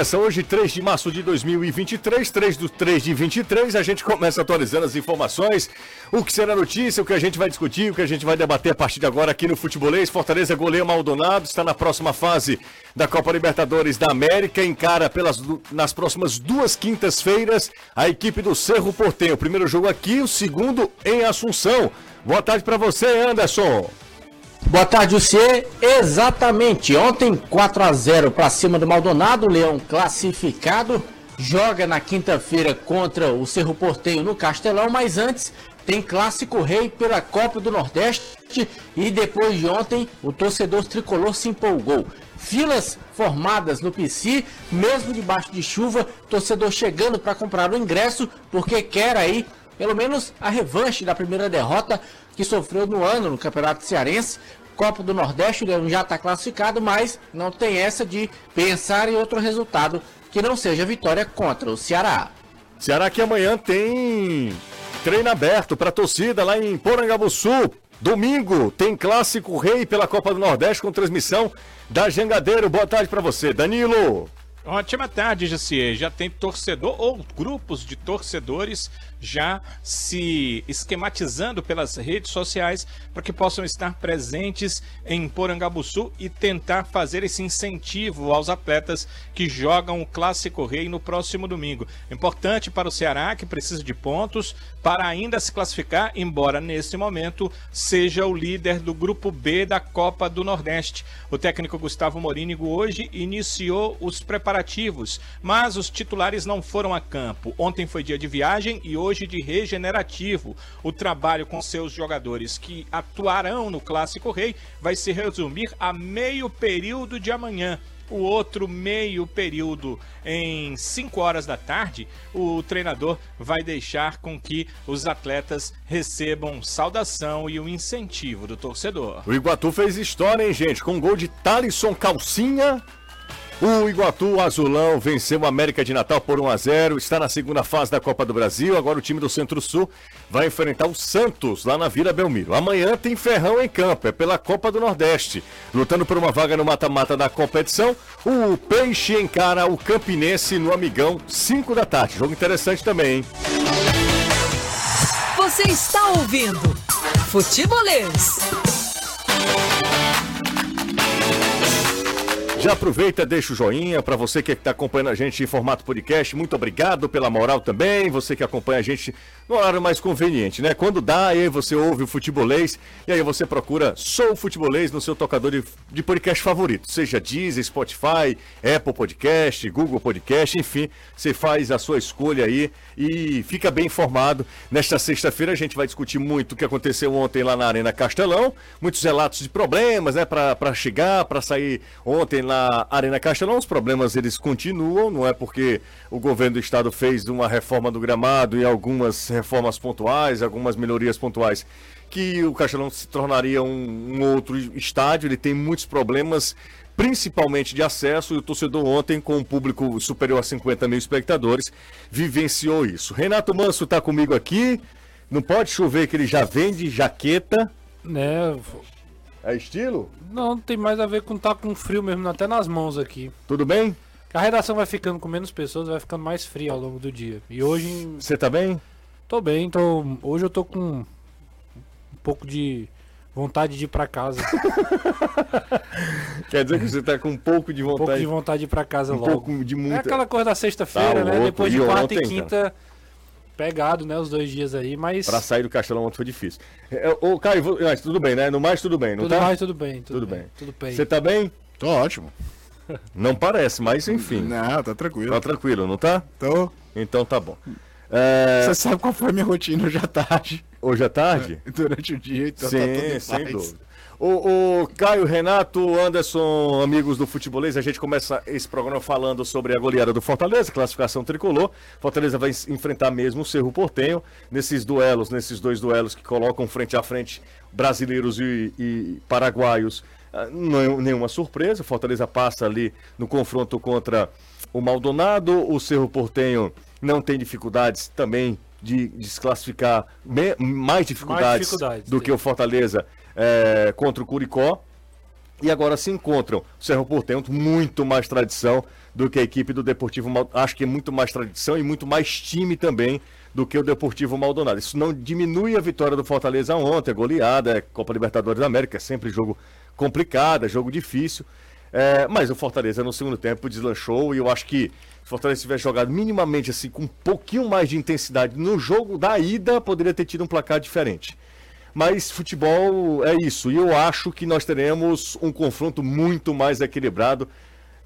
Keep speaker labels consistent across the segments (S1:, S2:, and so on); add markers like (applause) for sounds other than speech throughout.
S1: Essa hoje, 3 de março de 2023, 3 do 3 de 23, a gente começa atualizando as informações, o que será notícia, o que a gente vai discutir, o que a gente vai debater a partir de agora aqui no Futebolês. Fortaleza goleia Maldonado, está na próxima fase da Copa Libertadores da América, encara pelas, nas próximas duas quintas-feiras a equipe do Cerro Portenho. O primeiro jogo aqui, o segundo em Assunção. Boa tarde para você, Anderson.
S2: Boa tarde, você. Exatamente. Ontem 4 a 0 para cima do Maldonado, Leão classificado. Joga na quinta-feira contra o Cerro Porteio no Castelão, mas antes tem clássico rei pela Copa do Nordeste e depois de ontem o torcedor tricolor se empolgou. Filas formadas no PC, mesmo debaixo de chuva, torcedor chegando para comprar o ingresso porque quer aí pelo menos a revanche da primeira derrota que sofreu no ano no Campeonato Cearense. Copa do Nordeste, o Leão já está classificado, mas não tem essa de pensar em outro resultado que não seja vitória contra o Ceará.
S1: Ceará que amanhã tem treino aberto para a torcida lá em Porangabuçu. Domingo tem clássico rei pela Copa do Nordeste com transmissão da Jangadeiro. Boa tarde para você, Danilo.
S3: Ótima tarde, Jacier. Já tem torcedor ou grupos de torcedores já se esquematizando pelas redes sociais para que possam estar presentes em Porangabuçu e tentar fazer esse incentivo aos atletas que jogam o Clássico Rei no próximo domingo. Importante para o Ceará, que precisa de pontos para ainda se classificar, embora nesse momento seja o líder do grupo B da Copa do Nordeste. O técnico Gustavo Morínigo hoje iniciou os preparativos, mas os titulares não foram a campo. Ontem foi dia de viagem e hoje hoje de regenerativo. O trabalho com seus jogadores que atuarão no Clássico Rei vai se resumir a meio período de amanhã o outro meio período em 5 horas da tarde, o treinador vai deixar com que os atletas recebam saudação e o um incentivo do torcedor.
S1: O Iguatu fez história, hein, gente? Com gol de Talisson Calcinha o Iguatu Azulão venceu o América de Natal por 1 a 0, está na segunda fase da Copa do Brasil. Agora o time do Centro-Sul vai enfrentar o Santos lá na Vila Belmiro. Amanhã tem Ferrão em campo, é pela Copa do Nordeste. Lutando por uma vaga no mata-mata da competição, o Peixe encara o Campinense no Amigão, 5 da tarde. Jogo interessante também, hein?
S4: Você está ouvindo Futebolês.
S1: Já aproveita, deixa o joinha para você que está acompanhando a gente em formato podcast. Muito obrigado pela moral também. Você que acompanha a gente no horário mais conveniente, né? Quando dá, aí você ouve o futebolês e aí você procura Sou Futebolês no seu tocador de, de podcast favorito, seja Deezer, Spotify, Apple Podcast, Google Podcast, enfim, você faz a sua escolha aí e fica bem informado. Nesta sexta-feira a gente vai discutir muito o que aconteceu ontem lá na Arena Castelão, muitos relatos de problemas, né, para chegar, para sair ontem na Arena Castelão. Os problemas eles continuam, não é porque o governo do estado fez uma reforma do gramado e algumas reformas pontuais, algumas melhorias pontuais, que o Castelão se tornaria um, um outro estádio. Ele tem muitos problemas principalmente de acesso, e o torcedor ontem, com um público superior a 50 mil espectadores, vivenciou isso. Renato Manso está comigo aqui, não pode chover que ele já vende jaqueta.
S5: Né,
S1: é estilo?
S5: Não, tem mais a ver com estar tá com frio mesmo, até nas mãos aqui.
S1: Tudo bem?
S5: A redação vai ficando com menos pessoas, vai ficando mais fria ao longo do dia. E hoje.
S1: Você tá bem?
S5: Tô bem, tô. Hoje eu tô com um pouco de vontade de ir pra casa.
S1: Quer dizer que você tá com um pouco de vontade. Um pouco
S5: de vontade de ir pra casa
S1: um
S5: logo.
S1: Pouco de muita...
S5: É aquela coisa da sexta-feira, tá né? Depois de quarta e quinta. Cara pegado, né, os dois dias aí, mas...
S1: Pra sair do Castelão ontem foi difícil. É, ô, Caio, mas tudo bem, né? No mais, tudo bem, não
S5: tudo
S1: tá?
S5: mais, tudo bem.
S1: Tudo, tudo bem. bem. Tudo bem. Você tá bem?
S6: Tô ótimo.
S1: Não parece, mas enfim.
S6: Não, tá tranquilo.
S1: Tá tranquilo, não tá?
S6: Tô.
S1: Então tá bom.
S6: É... Você sabe qual foi a minha rotina hoje à tarde?
S1: Hoje à tarde? (laughs)
S6: Durante o dia, então
S1: Sim, tá tudo sem dúvida. O, o, Caio, Renato, Anderson, amigos do Futebolês, a gente começa esse programa falando sobre a goleada do Fortaleza, classificação tricolor. Fortaleza vai enfrentar mesmo o Cerro Portenho nesses duelos, nesses dois duelos que colocam frente a frente brasileiros e, e paraguaios. Ah, não é nenhuma surpresa, Fortaleza passa ali no confronto contra o Maldonado, o Cerro Portenho não tem dificuldades também de desclassificar, mais dificuldades, mais dificuldades do que o Fortaleza é, contra o Curicó. E agora se encontram o Cerro Portenho, muito mais tradição do que a equipe do Deportivo Maldonado. Acho que é muito mais tradição e muito mais time também do que o Deportivo Maldonado. Isso não diminui a vitória do Fortaleza ontem, a goleada, é Copa Libertadores da América, é sempre jogo complicado, é jogo difícil. É, mas o Fortaleza no segundo tempo deslanchou e eu acho que o Fortaleza tivesse jogado minimamente assim, com um pouquinho mais de intensidade no jogo da ida, poderia ter tido um placar diferente. Mas futebol é isso, e eu acho que nós teremos um confronto muito mais equilibrado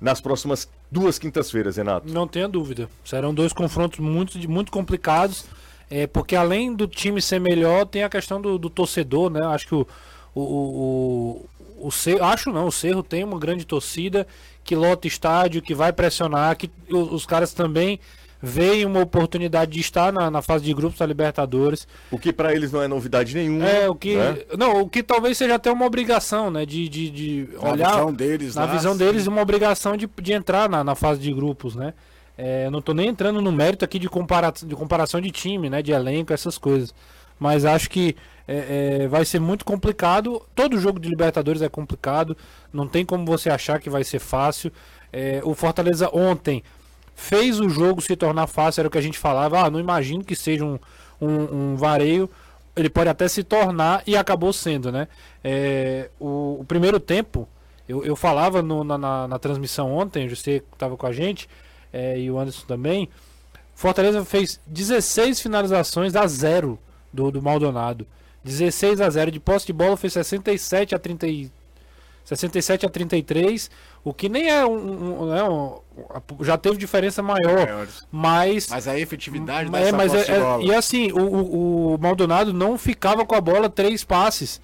S1: nas próximas duas quintas-feiras, Renato.
S5: Não tenha dúvida. Serão dois confrontos muito, muito complicados. É, porque além do time ser melhor, tem a questão do, do torcedor, né? Acho que o, o, o, o, Cerro, acho não, o Cerro tem uma grande torcida que lota estádio, que vai pressionar, que os, os caras também veem uma oportunidade de estar na, na fase de grupos da Libertadores.
S1: O que para eles não é novidade nenhuma.
S5: É, o que.
S1: né?
S5: Não, o que talvez seja até uma obrigação, né? De, de, de
S6: Na
S5: olhar.
S6: visão deles,
S5: na
S6: lá,
S5: visão
S6: sim.
S5: deles, uma obrigação de, de entrar na, na fase de grupos, né? É, eu não tô nem entrando no mérito aqui de, compara de comparação de time, né? De elenco, essas coisas. Mas acho que é, é, vai ser muito complicado. Todo jogo de Libertadores é complicado. Não tem como você achar que vai ser fácil. É, o Fortaleza ontem fez o jogo se tornar fácil, era o que a gente falava. Ah, não imagino que seja um, um, um vareio. Ele pode até se tornar e acabou sendo, né? É, o, o primeiro tempo, eu, eu falava no- na, na- na transmissão ontem, você estava com a gente é, e o Anderson também. Fortaleza fez 16 finalizações a zero do, do Maldonado. 16 a 0 de posse de bola foi 67 a 30 e- 67 a 33, o que nem é um, um- né, um- já teve diferença maior,
S6: Maiores.
S5: mas
S6: Mas a efetividade
S5: é, mas é- é- e assim, o, o, o Maldonado não ficava com a bola três passes.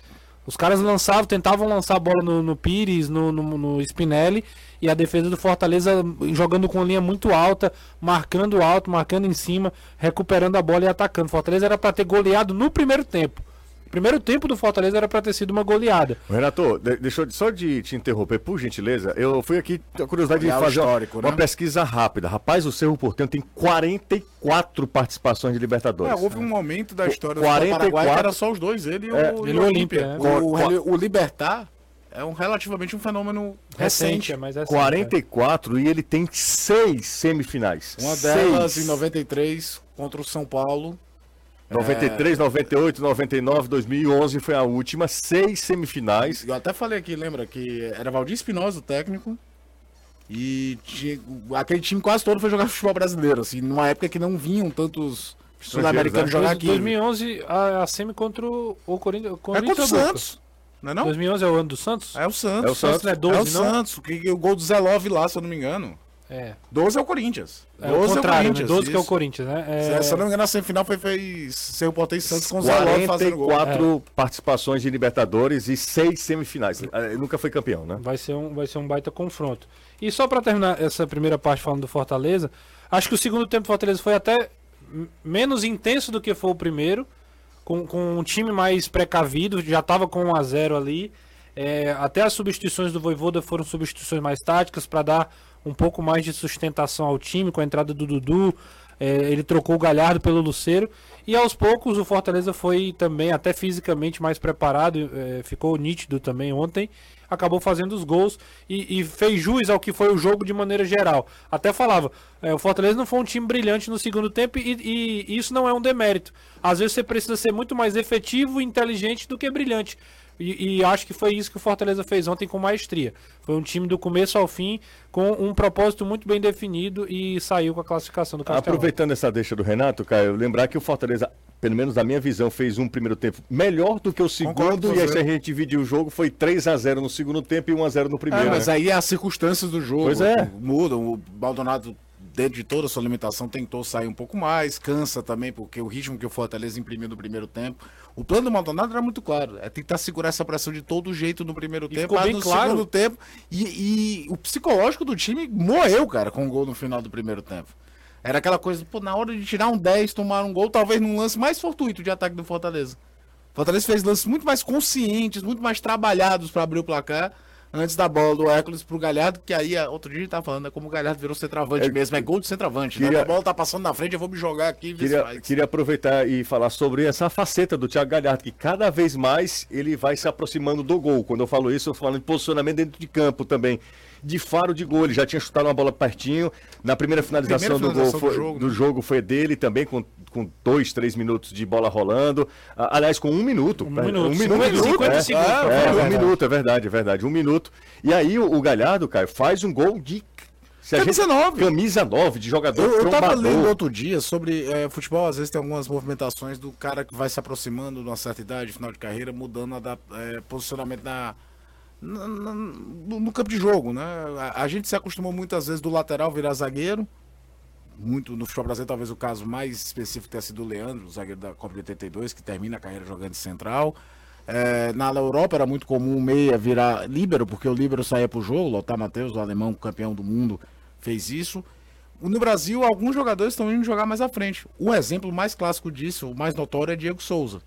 S5: Os caras lançavam, tentavam lançar a bola no, no Pires, no, no, no Spinelli, e a defesa do Fortaleza jogando com linha muito alta, marcando alto, marcando em cima, recuperando a bola e atacando. Fortaleza era para ter goleado no primeiro tempo. O primeiro tempo do Fortaleza era para ter sido uma goleada.
S1: Renato, de- deixa eu só de te interromper, por gentileza. Eu fui aqui, a curiosidade de
S6: Olhar o
S1: fazer uma,
S6: histórico,
S1: uma
S6: né?
S1: pesquisa rápida. Rapaz, o Cerro Porteño tem 44 participações de Libertadores.
S6: É, houve um momento da história
S1: 44
S6: do Paraguai que era só os dois, ele e o,
S1: É,
S6: e o
S5: o
S6: Olímpia.
S5: Olímpia,
S6: O,
S1: é.
S6: o, o Libertar é um, relativamente um fenômeno recente.
S5: é mais recente.
S1: 44 e ele tem seis semifinais.
S6: Uma delas
S1: Seis.
S6: em 93 contra o São Paulo.
S1: 93, 98, 99, 2011 foi a última. Seis semifinais.
S6: Eu até falei aqui, lembra, que era Valdir Espinosa o técnico. E tinha- aquele time quase todo foi jogar futebol brasileiro, assim, numa época que não vinham tantos sul-americanos
S1: né?
S6: jogar
S5: Dois-
S6: aqui.
S5: 2011, a, a semi contra o, Corinthians.
S6: É contra o? Santos, não é não?
S5: 2011 é o ano do Santos?
S6: É o Santos.
S1: É o Santos.
S5: é 12,
S6: é o
S5: não?
S6: Santos, que, que o gol do Zé Love lá, se eu não me engano.
S5: É.
S6: 12 é o Corinthians.
S5: É
S6: 12
S5: o contrário, né? 12 que é o
S6: isso.
S5: Corinthians, né? É,
S6: Se, se eu não me engano, a semifinal foi, foi Cerro Porteño e Santos com o Zé Love fazendo gol.
S1: 44 participações de Libertadores e seis semifinais. Eh, Nunca foi campeão, né?
S5: vai, ser um, vai ser um baita confronto. E só pra terminar essa primeira parte falando do Fortaleza, acho que o segundo tempo do Fortaleza foi até menos intenso do que foi o primeiro, com, com um time mais precavido, já tava com 1 a 0 ali. É, até as substituições do Voivoda foram substituições mais táticas para dar um pouco mais de sustentação ao time, com a entrada do Dudu. é, ele trocou o Galhardo pelo Luceiro. E aos poucos o Fortaleza foi também, até fisicamente, mais preparado. é, ficou nítido também ontem. Acabou fazendo os gols e, e fez jus ao que foi o jogo de maneira geral. Até falava, é, o Fortaleza não foi um time brilhante no segundo tempo e, e- e isso não é um demérito. Às vezes você precisa ser muito mais efetivo e inteligente do que brilhante. E, e acho que foi isso que o Fortaleza fez ontem com maestria. Foi um time do começo ao fim, com um propósito muito bem definido e saiu com a classificação do Castelão.
S1: Aproveitando essa deixa do Renato, Caio, lembrar que o Fortaleza, pelo menos na minha visão, fez um primeiro tempo melhor do que o
S6: Concordo
S1: segundo.
S6: com
S1: E aí, se a gente dividir o jogo, foi 3 a 0 no segundo tempo e 1 a 0 no
S6: É,
S1: primeiro.
S6: mas
S1: né?
S6: aí é as circunstâncias do jogo
S1: Pois é.
S6: mudam. O Maldonado, dentro de toda a sua limitação, tentou sair um pouco mais, cansa também, porque o ritmo que o Fortaleza imprimiu no primeiro tempo. O plano do Maldonado era muito claro: é tentar segurar essa pressão de todo jeito no primeiro tempo,
S5: ficou
S6: mas no
S5: claro.
S6: segundo tempo. E, e o psicológico do time morreu, cara, com o gol no final do primeiro tempo. Era aquela coisa, pô, na hora de tirar um 10, tomar um gol, talvez num lance mais fortuito de ataque do Fortaleza. Fortaleza fez lances muito mais conscientes, muito mais trabalhados para abrir o placar antes da bola do Hércules pro Galhardo, que aí, ah, outro dia a gente tava falando, é como o Galhardo virou centroavante
S1: É,
S6: mesmo, é gol de centroavante,
S1: queria-
S6: né? A bola tá passando na frente, eu vou me jogar aqui
S1: Queria, queria aproveitar e falar sobre essa faceta do Thiago Galhardo, que cada vez mais ele vai se aproximando do gol. Quando eu falo isso, eu falando de posicionamento dentro de campo também. De faro de gol. Ele já tinha chutado uma bola pertinho. Na primeira finalização,
S6: Primeira
S1: do, gol
S6: finalização
S1: foi,
S6: do
S1: do,
S6: jogo, né?
S1: jogo, foi dele também, com, com dois, três minutos de bola rolando. Ah, Aliás, com um minuto.
S5: Um minuto,
S1: Um minuto,
S5: 50 50
S1: é.
S5: segundos.
S1: É,
S5: falar.
S1: um minuto, é verdade, é verdade. Um minuto. E aí o, o Galhardo, cara, faz um gol de. se
S6: Camisa nove.
S1: Camisa 9, de jogador
S6: Eu, eu tava lendo outro dia sobre é, futebol, às vezes tem algumas movimentações do cara que vai se aproximando de uma certa idade, final de carreira, mudando a da- é, posicionamento na, na- no, no campo de jogo, né? A, a gente se acostumou muitas vezes do lateral virar zagueiro. Muito no futebol brasileiro, talvez o caso mais específico tenha sido o Leandro, o zagueiro da Copa de 82, que termina a carreira jogando de central. É, na Europa era muito comum o meia virar líbero, porque o líbero saía pro jogo. Lothar Matheus, o alemão campeão do mundo, fez isso. No Brasil, alguns jogadores estão indo jogar mais à frente. O exemplo mais clássico disso, o mais notório, é Diego Souza,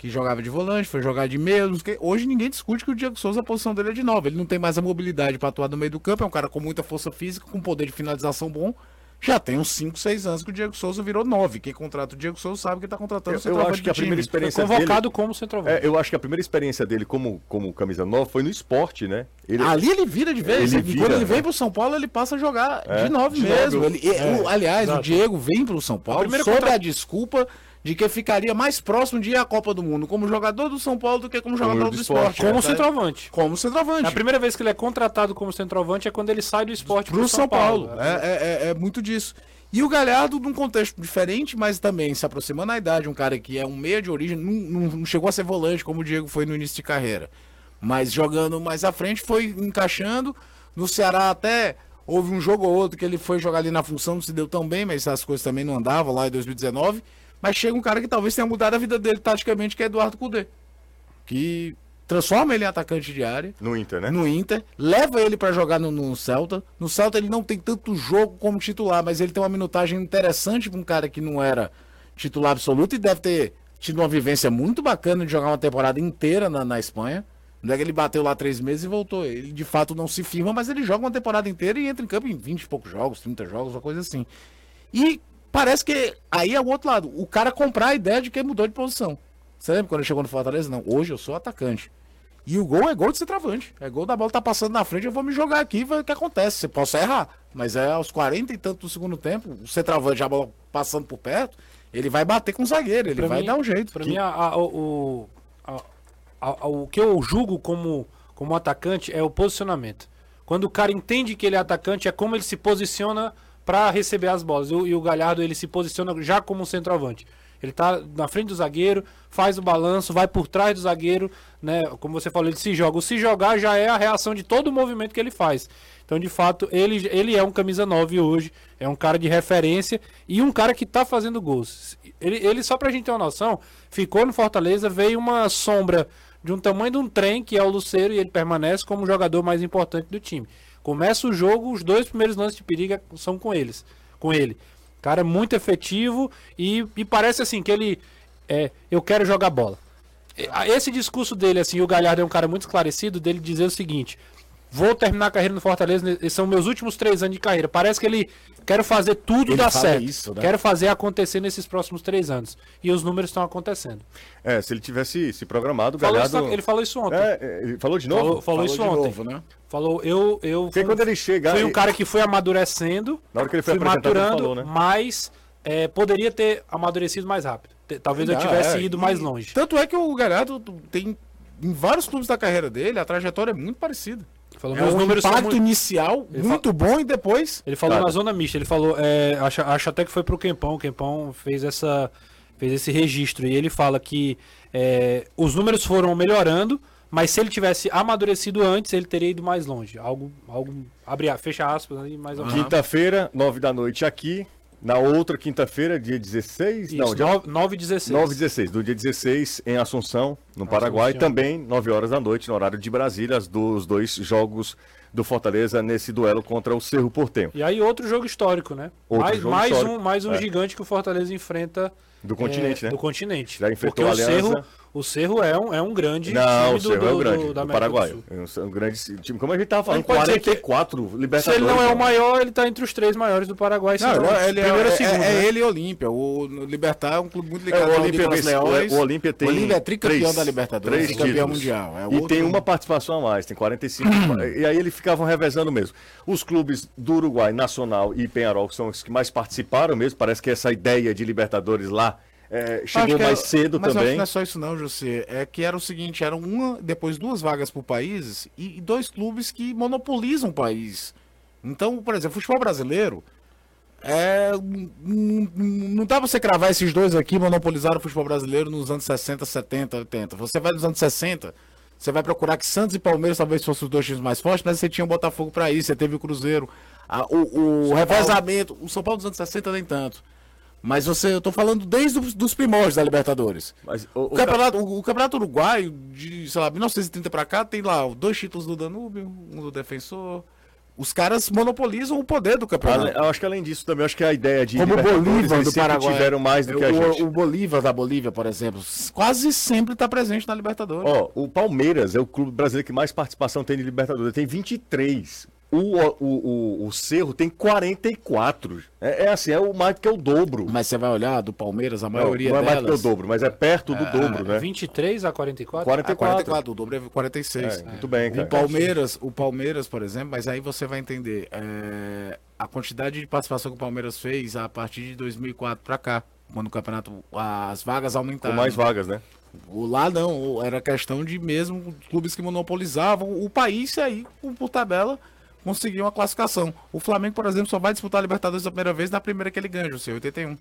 S6: que jogava de volante, foi jogar de meia. não sei o quê. Hoje ninguém discute que o Diego Souza, a posição dele é de nove. Ele não tem mais a mobilidade para atuar no meio do campo, é um cara com muita força física, com poder de finalização bom. Já tem uns 5, 6 anos que o Diego Souza virou 9. Quem contrata o Diego Souza sabe que está contratando
S1: Eu,
S6: o
S1: eu
S6: centroavante
S1: acho que a
S6: time.
S1: primeira
S5: Foi
S1: experiência
S5: convocado
S1: dele...
S5: como centroavante.
S1: É, eu acho que a primeira experiência dele como, como camisa 9 foi no esporte, né? Ele,
S6: Ali ele vira de vez.
S1: Ele vira,
S6: Quando ele
S1: né?
S6: vem pro São Paulo, ele passa a jogar
S1: É,
S6: de nove
S1: de
S6: mesmo.
S1: nove.
S6: Ele- o- aliás, o. Diego vem pro São Paulo
S5: primeiro
S6: sob
S5: contra-
S6: a desculpa de que ficaria mais próximo de ir à Copa do Mundo como jogador do São Paulo do que como jogador
S1: do
S6: do
S1: esporte,
S6: esporte.
S5: como
S6: É,
S5: centroavante.
S6: Como centroavante.
S5: A primeira vez que ele é contratado como centroavante é quando ele sai do esporte
S6: pro São Paulo. É, é- é- é muito disso. E o Galhardo, num contexto diferente, mas também se aproximando da idade, um cara que é um meia de origem, não, não- não chegou a ser volante como o Diego foi no início de carreira. Mas jogando mais à frente, foi encaixando. No Ceará até houve um jogo ou outro que ele foi jogar ali na função, não se deu tão bem, mas as coisas também não andavam lá em 2019. Mas chega um cara que talvez tenha mudado a vida dele taticamente, que é Eduardo Cudê. Que transforma ele em atacante de área
S1: No Inter, né?
S6: no Inter, leva ele pra jogar no, no Celta. No Celta ele não tem tanto jogo como titular, mas ele tem uma minutagem interessante pra um cara que não era titular absoluto e deve ter tido uma vivência muito bacana de jogar uma temporada inteira na, na Espanha. Não é que ele bateu lá três meses e voltou. Ele de fato não se firma, mas ele joga uma temporada inteira e entra em campo em 20 e poucos jogos, 30 jogos, uma coisa assim. E parece que aí é o outro lado. O cara comprar a ideia de que ele mudou de posição. Você lembra quando ele chegou no Fortaleza? Não, hoje eu sou atacante. E o gol é gol de centroavante. É gol da bola tá passando na frente, eu vou me jogar aqui e ver o que acontece. Você possa errar, mas é aos 40 e tanto do segundo tempo, o centroavante, a bola passando por perto, ele vai bater com o zagueiro, ele
S5: Pra
S6: vai
S5: mim-
S6: dar um jeito.
S5: Pra mim, a- a- o, a- o que eu julgo como, como atacante é o posicionamento. Quando o cara entende que ele é atacante, é como ele se posiciona para receber as bolas. E, o- e o Galhardo, ele se posiciona já como um centroavante. Ele tá na frente do zagueiro, faz o balanço, vai por trás do zagueiro, né? Como você falou, ele se joga. O se jogar já é a reação de todo o movimento que ele faz. Então, de fato, ele, ele é um camisa 9 hoje, é um cara de referência e um cara que tá fazendo gols. Ele, ele, só pra gente ter uma noção, ficou no Fortaleza, veio uma sombra de um tamanho de um trem, que é o Luceiro, e ele permanece como o jogador mais importante do time. Começa o jogo, os dois primeiros lances de perigo são com eles, com ele. Cara muito efetivo e, e parece assim que ele é, eu quero jogar bola. Esse discurso dele, assim, o Galhardo é um cara muito esclarecido, dele dizer o seguinte: vou terminar a carreira no Fortaleza, esses são meus últimos três anos de carreira. Parece que ele quer fazer tudo
S6: Ele
S5: dar certo.
S6: isso, né?
S5: Quero fazer acontecer nesses próximos três anos. E os números estão acontecendo.
S1: É, se ele tivesse se programado, o
S5: Falou
S1: Galhardo...
S5: isso- ele falou isso ontem.
S1: É, é, ele falou de novo?
S5: falou falou
S6: Falou
S5: isso
S6: de
S5: ontem.
S6: novo, né?
S5: Falou, eu. eu
S1: Porque
S5: fui,
S1: quando ele chega...
S5: fui um cara que foi amadurecendo.
S1: Na hora que ele foi
S5: fui maturando,
S1: falou, né?
S5: mas é, poderia ter amadurecido mais rápido. Talvez eu
S6: Ah,
S5: tivesse
S6: é,
S5: ido
S6: e-
S5: mais longe.
S6: Tanto é que o Galhardo tem, em vários clubes da carreira dele, a trajetória é muito parecida.
S5: Falou,
S6: É um
S5: números são
S6: impacto
S5: muito-
S6: inicial
S5: Ele
S6: muito bom e depois
S5: Ele falou
S1: Cara.
S5: na zona mista, ele falou, é, acho, acho até que foi pro Quempão, o Quempão fez essa fez esse registro e ele fala que é, os números foram melhorando, mas se ele tivesse amadurecido antes, ele teria ido mais longe. Algo, algo abre, fecha aspas aí, mais ou menos.
S1: Quinta-feira, nove da noite aqui. Na outra quinta-feira, dia 16... não,
S5: Isso,
S1: dia
S5: 9 e 16.
S1: 9 e 16, do dia 16 em Assunção, no Paraguai,
S5: Assunção.
S1: também 9 horas da noite, no horário de Brasília, as do- os dois jogos do Fortaleza nesse duelo contra o Cerro Portenho,
S5: E aí outro jogo histórico, né?
S1: Outro
S5: mais
S1: jogo
S5: mais
S1: histórico.
S5: um, mais um
S1: É.
S5: gigante que o Fortaleza enfrenta
S1: do continente,
S5: é,
S1: né?
S5: Do continente.
S1: Já enfrentou
S5: Porque
S1: a
S5: o
S1: Aliança.
S5: Cerro, o Cerro é um, é um grande
S1: Não,
S5: time
S1: o
S5: do,
S1: Cerro é o
S5: do-
S1: grande,
S5: do-
S1: do,
S5: da América
S1: Paraguai.
S5: do Sul.
S1: É um, um grande time, como a gente tava falando,
S5: Mas pode ser que-
S1: 44
S5: Se
S1: Libertadores.
S5: ele não é o
S1: né?
S5: maior, ele tá entre os três maiores do Paraguai. se
S6: Não,
S5: não-
S6: ele é,
S5: primeiro ou
S6: é-
S5: segundo,
S6: é
S5: né?
S6: ele e Olímpia. O Libertar é um clube muito
S1: É,
S6: ligado
S1: o
S6: ao
S1: Olímpia
S6: Leões.
S1: o Olímpia tem
S6: O Olímpia é tricampeão
S1: três.
S6: da Libertadores
S1: Três
S6: campeão
S1: títulos.
S6: mundial. É
S1: e
S6: outro-
S1: tem uma participação a mais, tem 45. (clears throat) e aí eles ficavam revezando mesmo. Os clubes do Uruguai, Nacional e Penharol, que são os que mais participaram mesmo, parece que essa ideia de Libertadores lá é, chegou
S6: é-
S1: mais cedo
S6: mas
S1: também.
S6: que não é só isso não, José. É que era o seguinte, eram uma, depois duas vagas por países e, e dois clubes que monopolizam o país. Então, por exemplo, futebol brasileiro é, não, dá pra você cravar esses dois aqui monopolizaram o futebol brasileiro nos anos 60, 70, 80. Você vai nos anos 60, você vai procurar que Santos e Palmeiras talvez fossem os dois times mais fortes, mas você tinha o Botafogo pra isso, você teve o Cruzeiro, a- o, o revezamento, o São Paulo dos anos 60 nem tanto. Mas você, eu tô falando desde os dos primórdios da Libertadores.
S1: Mas, o,
S6: O,
S1: o
S6: campeonato, o, o campeonato uruguaio, de, sei lá, 1930 pra cá, tem lá dois títulos do Danúbio, um do Defensor. Os caras monopolizam o poder do campeonato.
S1: eu acho que além disso também, acho que a ideia de
S6: Como o Bolívar do Paraguai.
S1: tiveram mais do que a gente.
S6: o, o Bolívar da Bolívia, por exemplo, quase sempre tá presente na Libertadores.
S1: Ó, o Palmeiras é o clube brasileiro que mais participação tem de Libertadores, tem 23. O, o, o, o Cerro tem 44. É, é assim, é o mais do que é o dobro.
S6: Mas você vai olhar do Palmeiras, a
S1: Não,
S6: maioria
S1: não é mais do que
S6: delas...
S1: o dobro, mas é perto do dobro, né?
S5: 23 a 44?
S1: 44.
S6: Ah, 44, o dobro é 46.
S1: É, muito bem, cara.
S6: O Palmeiras, o Palmeiras, por exemplo, mas aí você vai entender é, a quantidade de participação que o Palmeiras fez a partir de 2004 pra cá, quando o campeonato, as vagas
S1: Com
S6: aumentaram.
S1: mais vagas, né?
S6: O lá não, era questão de mesmo clubes que monopolizavam o país e aí, por tabela, conseguiam a classificação. O Flamengo, por exemplo, só vai disputar a Libertadores a primeira vez na primeira que ele ganha, José, 81.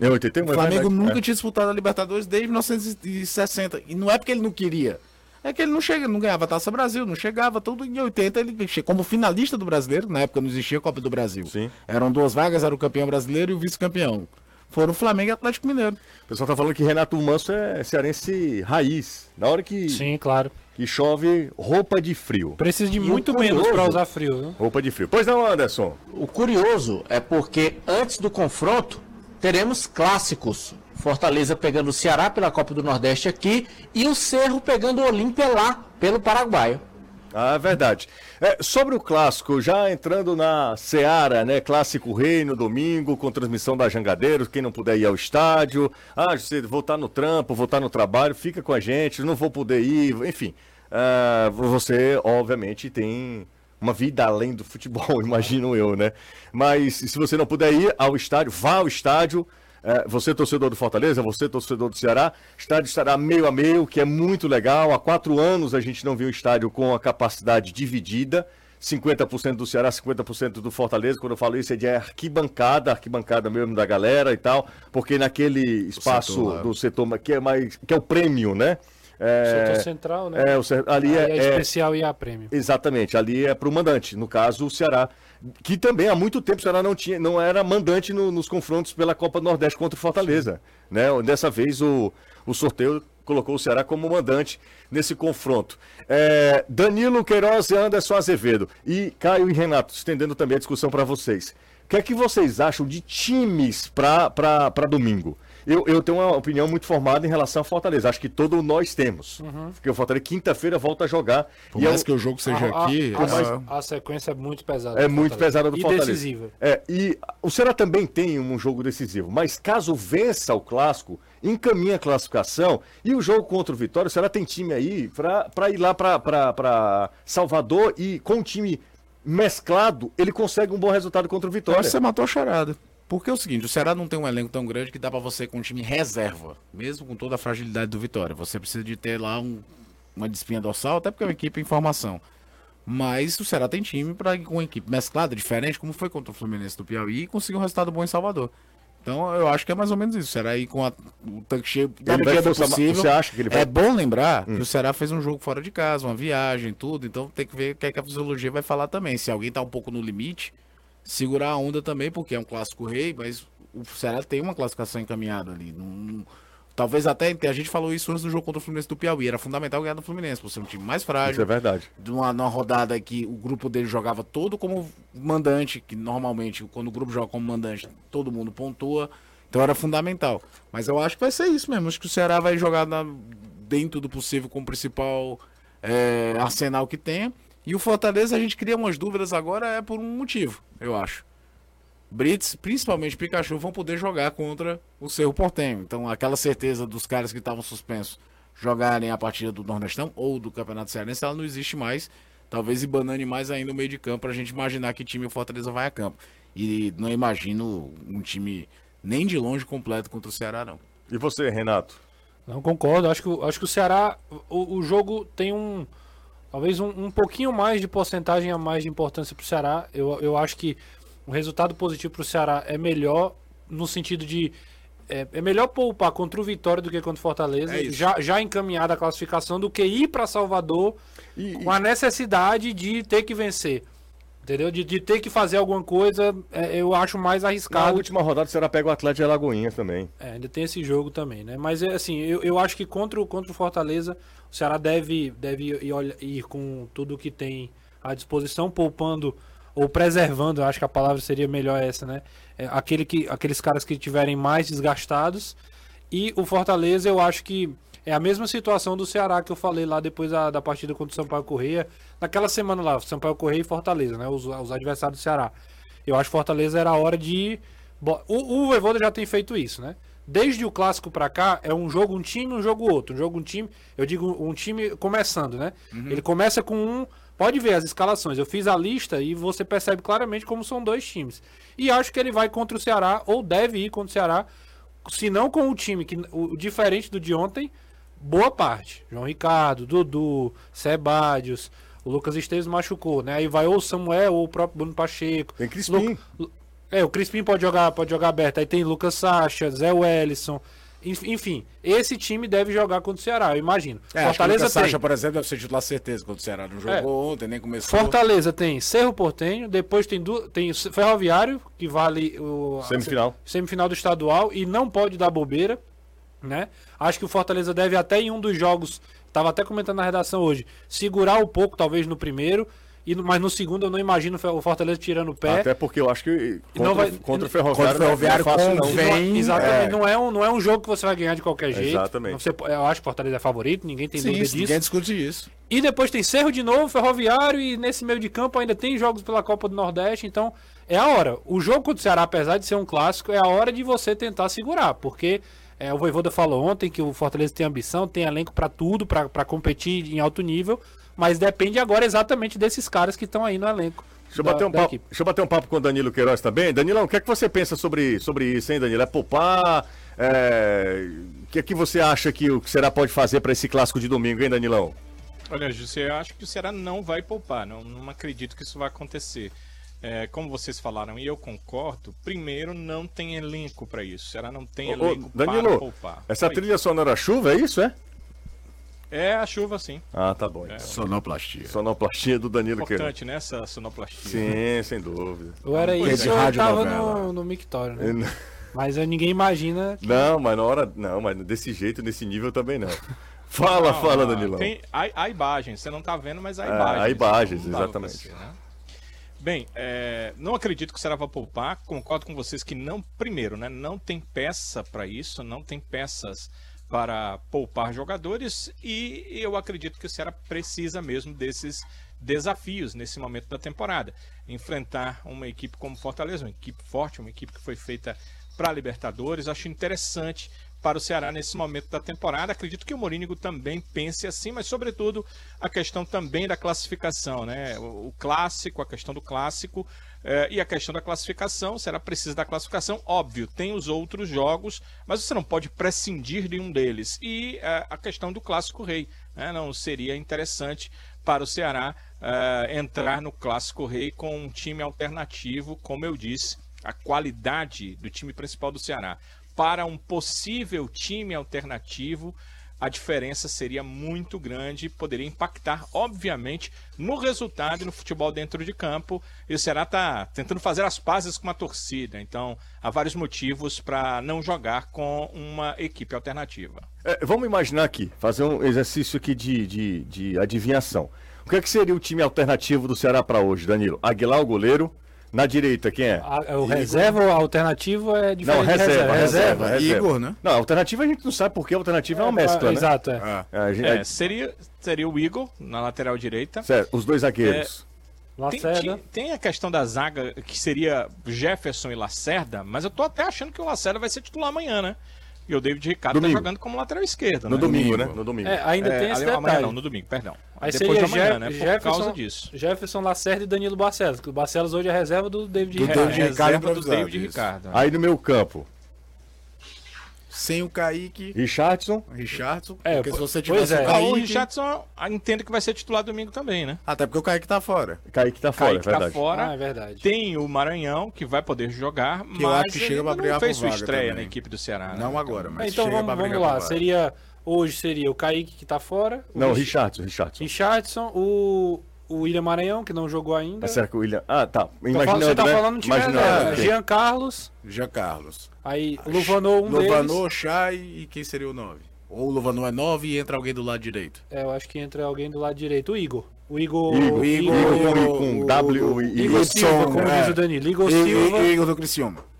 S1: É 81,
S6: O
S1: é
S6: Flamengo
S1: verdade.
S6: nunca tinha disputado a Libertadores desde 1960. E não é porque ele não queria. É que ele não chega, não ganhava a Taça Brasil, não chegava, tudo em 80 ele chegou como finalista do brasileiro, na época não existia Copa do Brasil.
S1: Sim.
S6: Eram duas vagas, era o campeão brasileiro e o vice-campeão. Foram Flamengo e o Atlético Mineiro.
S1: O pessoal tá falando que Renato Manso é cearense raiz. Na hora que,
S5: Sim, claro.
S1: que chove, roupa de frio.
S5: Precisa de
S2: E
S5: muito menos
S2: curioso-
S5: pra usar frio, viu?
S1: Roupa de frio. Pois não, Anderson.
S2: O curioso é porque antes do confronto teremos clássicos. Fortaleza pegando o Ceará pela Copa do Nordeste aqui e o Cerro pegando o Olímpia lá pelo Paraguaio.
S1: Ah, verdade. É, sobre o clássico, já entrando na Seara, né? Clássico Rei no domingo, com transmissão da Jangadeiros, quem não puder ir ao estádio. Ah, você vou estar no trampo, vou estar no trabalho, fica com a gente, não vou poder ir, enfim. ah, você, obviamente, tem uma vida além do futebol, (laughs) imagino eu, né? Mas se você não puder ir ao estádio, vá ao estádio. É, você, torcedor do Fortaleza, você, torcedor do Ceará, estádio estará meio a meio, que é muito legal. Há quatro anos a gente não viu um estádio com a capacidade dividida. 50% do Ceará, 50% do Fortaleza. Quando eu falo isso, é de arquibancada, arquibancada mesmo da galera e tal, porque naquele espaço
S6: setor
S1: do setor que é mais. que é o prêmio, né? É,
S5: Setor central, né?
S1: é, o, ali é,
S5: é,
S1: é-
S5: especial e a prêmio.
S1: Exatamente, ali é para o mandante, no caso o Ceará, que também há muito tempo o Ceará não, tinha, não era mandante no- nos confrontos pela Copa do Nordeste contra o Fortaleza. Né? Dessa vez o, o sorteio colocou o Ceará como mandante nesse confronto. É, Danilo Queiroz e Anderson Azevedo. E Caio e Renato, estendendo também a discussão para vocês. O que é que vocês acham de times para domingo? Eu, eu tenho uma opinião muito formada em relação ao Fortaleza. Acho que todos nós temos. Porque o Fortaleza quinta-feira volta a jogar.
S6: Por
S1: e é
S6: mais
S1: um-
S6: que o jogo seja
S5: A- a-
S6: aqui.
S5: a,
S6: ah,
S5: a sequência é muito pesada.
S1: é muito pesada do
S5: e
S1: Fortaleza.
S5: decisiva.
S1: É, e o Ceará também tem um jogo decisivo, mas caso vença o clássico, encaminha a classificação e o jogo contra o Vitória, o Ceará tem time aí para ir lá para Salvador e com o time mesclado, ele consegue um bom resultado contra o
S6: Eu
S1: Vitória.
S6: acho que você matou a charada. Porque é o seguinte, o Ceará não tem um elenco tão grande que dá pra você com um time reserva, mesmo com toda a fragilidade do Vitória. Você precisa de ter lá um- uma espinha dorsal, até porque é uma equipe em formação. Mas o Ceará tem time para com uma equipe mesclada, diferente, como foi contra o Fluminense do Piauí, e conseguir um resultado bom em Salvador. Então eu acho que é mais ou menos isso. O Ceará aí com a- o tanque cheio da medida
S1: forçar ma-
S6: possível.
S1: Você acha que ele vai- Hum.
S6: É bom lembrar que o Ceará fez um jogo fora de casa, uma viagem, tudo. Então tem que ver o que, é que a fisiologia vai falar também. Se alguém tá um pouco no limite, segurar a onda também, porque é um clássico rei, mas o Ceará tem uma classificação encaminhada ali. Não- talvez até, a gente falou isso antes do jogo contra o Fluminense do Piauí, era fundamental ganhar do Fluminense, por ser um time mais
S1: Isso é
S6: frágil,
S1: verdade.
S6: de uma, numa rodada que o grupo dele jogava todo como mandante, que normalmente quando o grupo joga como mandante, todo mundo pontua, então era fundamental. Mas eu acho que vai ser isso mesmo, acho que o Ceará vai jogar na- dentro do possível com o principal é, arsenal que tenha, e o Fortaleza a gente cria umas dúvidas agora é por um motivo, eu acho. Brits, principalmente Pikachu, vão poder jogar contra o Cerro Portenho. Então, aquela certeza dos caras que estavam suspensos jogarem a partida do Nordestão ou do Campeonato Cearense, ela não existe mais. Talvez banane mais ainda o meio de campo para a gente imaginar que time o Fortaleza vai a campo. E não imagino um time nem de longe completo contra o Ceará, não.
S1: E você, Renato?
S5: Não concordo. Acho que, acho que o Ceará, o, o jogo tem um. Talvez um, um pouquinho mais de porcentagem a mais de importância para o Ceará. Eu, eu acho que o resultado positivo para o Ceará é melhor no sentido de. É, é, melhor poupar contra o Vitória do que contra o Fortaleza, é já, já encaminhada a classificação, do que ir para Salvador e, com a necessidade de ter que vencer. Entendeu? De, de ter que fazer alguma coisa, é, eu acho mais arriscado. Na
S1: última rodada, o Ceará pega o Atlético de Alagoinhas também.
S5: É, ainda tem esse jogo também, né? Mas, é assim, eu, eu acho que contra o, contra o Fortaleza, o Ceará deve, deve ir, ir com tudo que tem à disposição, poupando ou preservando, acho que a palavra seria melhor essa, né? É, aquele que, aqueles caras que estiverem mais desgastados. E o Fortaleza, eu acho que é a mesma situação do Ceará que eu falei lá depois da, da partida contra o Sampaio Correia. Naquela semana lá, Sampaio Correia e Fortaleza, né? Os, os adversários do Ceará. Eu acho que Fortaleza era a hora de. O, o Voivoda já tem feito isso, né? Desde o clássico para cá, é um jogo um time, um jogo outro. Um jogo um time, eu digo um time começando, né? Uhum. Ele começa com um. Pode ver as escalações. Eu fiz a lista e você percebe claramente como são dois times. E acho que ele vai contra o Ceará, ou deve ir contra o Ceará, se não com o time que o diferente do de ontem, boa parte. João Ricardo, Dudu, Sebadios, o Lucas Esteves machucou, né? Aí vai ou o Samuel ou o próprio Bruno Pacheco.
S1: Tem Crispim.
S5: Lu... É, o Crispim pode jogar, pode jogar aberto. Aí tem Lucas Sacha, Zé Wellison. Enfim, esse time deve jogar contra o Ceará, eu imagino.
S6: É, Fortaleza tem. Sacha, por exemplo, deve ser titular certeza contra o Ceará. Não jogou é. ontem, nem começou.
S5: Fortaleza tem Cerro Portenho, depois tem, du... tem Ferroviário, que vale o
S1: semifinal.
S5: semifinal do estadual e não pode dar bobeira né? Acho que o Fortaleza deve até em um dos jogos, estava até comentando na redação hoje, segurar um pouco talvez no primeiro, e, mas no segundo eu não imagino o Fortaleza tirando o pé.
S1: Até porque eu acho que
S5: contra, não vai,
S1: contra o Ferroviário,
S5: contra o Ferroviário não é fácil, não. Vem, exatamente, é. não, é um, não é um jogo que você vai ganhar de qualquer jeito.
S1: Exatamente.
S5: Você, eu acho que o Fortaleza é favorito, ninguém tem Sim, dúvida disso.
S6: Ninguém discute isso.
S5: E depois tem Cerro de novo, Ferroviário, e nesse meio de campo ainda tem jogos pela Copa do Nordeste, então é a hora. O jogo contra o Ceará, apesar de ser um clássico, é a hora de você tentar segurar, porque é, o Voivoda falou ontem que o Fortaleza tem ambição, tem elenco para tudo, para competir em alto nível, mas depende agora exatamente desses caras que estão aí no elenco.
S1: Deixa eu, bater um papo, deixa eu bater um papo com o Danilo Queiroz também. Danilão, o que é que você pensa sobre, sobre isso, hein, Danilo? É poupar? É... O que é que você acha que o Ceará pode fazer para esse clássico de domingo, hein, Danilão?
S3: Olha, José, eu acho que o Ceará não vai poupar, não, não acredito que isso vai acontecer é, como vocês falaram, e eu concordo, primeiro não tem elenco para isso. Será não tem elenco
S1: ô, Danilo, para poupar. Essa Oi. trilha sonora chuva, é isso, é?
S3: É a chuva, sim.
S1: Ah, tá bom.
S6: É. Então. Sonoplastia.
S1: Sonoplastia do Danilo
S3: Importante, né, essa sonoplastia.
S1: Sim, sem dúvida.
S5: Eu era isso, eu tava no, no Mictório, né? Mas ninguém imagina.
S1: Que... Não, mas na hora. Não, mas desse jeito, nesse nível também não. Fala, não, fala, Danilão. Tem
S3: a, a imagem, você não tá vendo, mas a imagem.
S1: É, a imagens, exatamente. Ser, né?
S3: Bem, é, não acredito que o vai poupar. Concordo com vocês que não, primeiro, né, não tem peça para isso, não tem peças para poupar jogadores e eu acredito que o Ceará precisa mesmo desses desafios nesse momento da temporada. Enfrentar uma equipe como Fortaleza, uma equipe forte, uma equipe que foi feita para Libertadores. Acho interessante para o Ceará nesse momento da temporada. Acredito que o Morínigo também pense assim, mas sobretudo a questão também da classificação, né? O, o clássico, a questão do clássico eh, e a questão da classificação. Será preciso da classificação, óbvio. Tem os outros jogos, mas você não pode prescindir de um deles. E eh, a questão do clássico rei, né? Não seria interessante para o Ceará eh, entrar no clássico rei com um time alternativo, como eu disse. A qualidade do time principal do Ceará para um possível time alternativo, a diferença seria muito grande e poderia impactar, obviamente, no resultado e no futebol dentro de campo. E o Ceará está tentando fazer as pazes com uma torcida, então há vários motivos para não jogar com uma equipe alternativa.
S1: É, vamos imaginar aqui, fazer um exercício aqui de, de, de adivinhação. O que, é que seria o time alternativo do Ceará para hoje, Danilo? Aguilar, o goleiro, na direita, quem é?
S5: A, o reserva ou alternativo é
S1: diferente. Não, reserva, reserva, reserva,
S6: reserva. Igor, né?
S1: Não, alternativa a gente não sabe porque a alternativa é, é uma mescla, né?
S5: Exato, é. Ah.
S3: é, é seria, seria o Igor na lateral direita.
S1: Certo, os dois zagueiros.
S3: É, tem, tem, tem, a questão da zaga que seria Jefferson e Lacerda, mas eu tô até achando que o Lacerda vai ser titular amanhã, né? E o David Ricardo
S1: Domingo.
S3: tá jogando como lateral esquerdo,
S1: No
S3: né?
S1: domingo, né?
S6: Domingo.
S1: No domingo.
S5: É, ainda
S3: É,
S5: tem esse
S3: ali- amanhã
S5: detalhe.
S3: não, no domingo, perdão.
S5: Aí
S3: Depois
S5: seria
S3: de amanhã,
S5: Je-
S3: né? Por
S5: Jefferson,
S3: causa disso.
S5: Jefferson Lacerda e Danilo Barcelos. Que o Barcelos hoje é reserva do David
S6: Do
S5: Ricardo.
S6: David
S3: É,
S6: Ricardo
S3: reserva do David
S6: isso.
S3: Ricardo. né?
S1: Aí no meu campo,
S6: Sem o Kaique,
S1: Richardson.
S6: Richardson.
S5: É,
S6: porque se você tivesse
S5: é.
S6: o
S3: Ah, o
S6: Kaique...
S3: Richardson entendo que vai ser titular domingo também, né?
S6: Até porque o Kaique tá fora.
S1: Kaique tá fora,
S3: Kaique
S1: é verdade.
S3: tá fora.
S5: Ah, é verdade.
S3: Tem o Maranhão, que vai poder jogar,
S6: eu
S3: mas
S6: acho que chega
S3: ele
S6: pra brigar
S3: não fez sua estreia
S6: também.
S3: na equipe do Ceará. né?
S6: Não agora, mas
S5: então
S6: chega
S5: vamos,
S6: pra
S5: vamos lá. Seria. Hoje seria o Kaique que tá fora. o
S1: Não,
S5: Rich-
S1: Richardson, Richardson.
S5: Richardson, o, o William Maranhão, que não jogou ainda.
S1: Mas será que o William. Ah, tá. Imaginando,
S5: você tá
S1: né?
S5: falando do time
S1: Imaginando, ok.
S5: Jean Carlos,
S6: Jean Carlos.
S5: aí Luvanor, um
S6: Luvanor,
S5: deles.
S6: Chay e quem seria o 9? Ou o Luvanor é 9 e entra alguém do lado direito.
S5: É, eu acho que entra alguém do lado direito. O Igor. O Igor.
S1: Igor,
S6: Igor,
S1: Igor
S6: Igor,
S1: com
S6: o-
S1: W
S6: o-
S1: e
S5: Igor
S6: Igor
S5: Silva, como
S6: é.
S5: diz o Danilo. Igor
S6: E-
S5: Silva.
S6: e- Igor do Criciúma.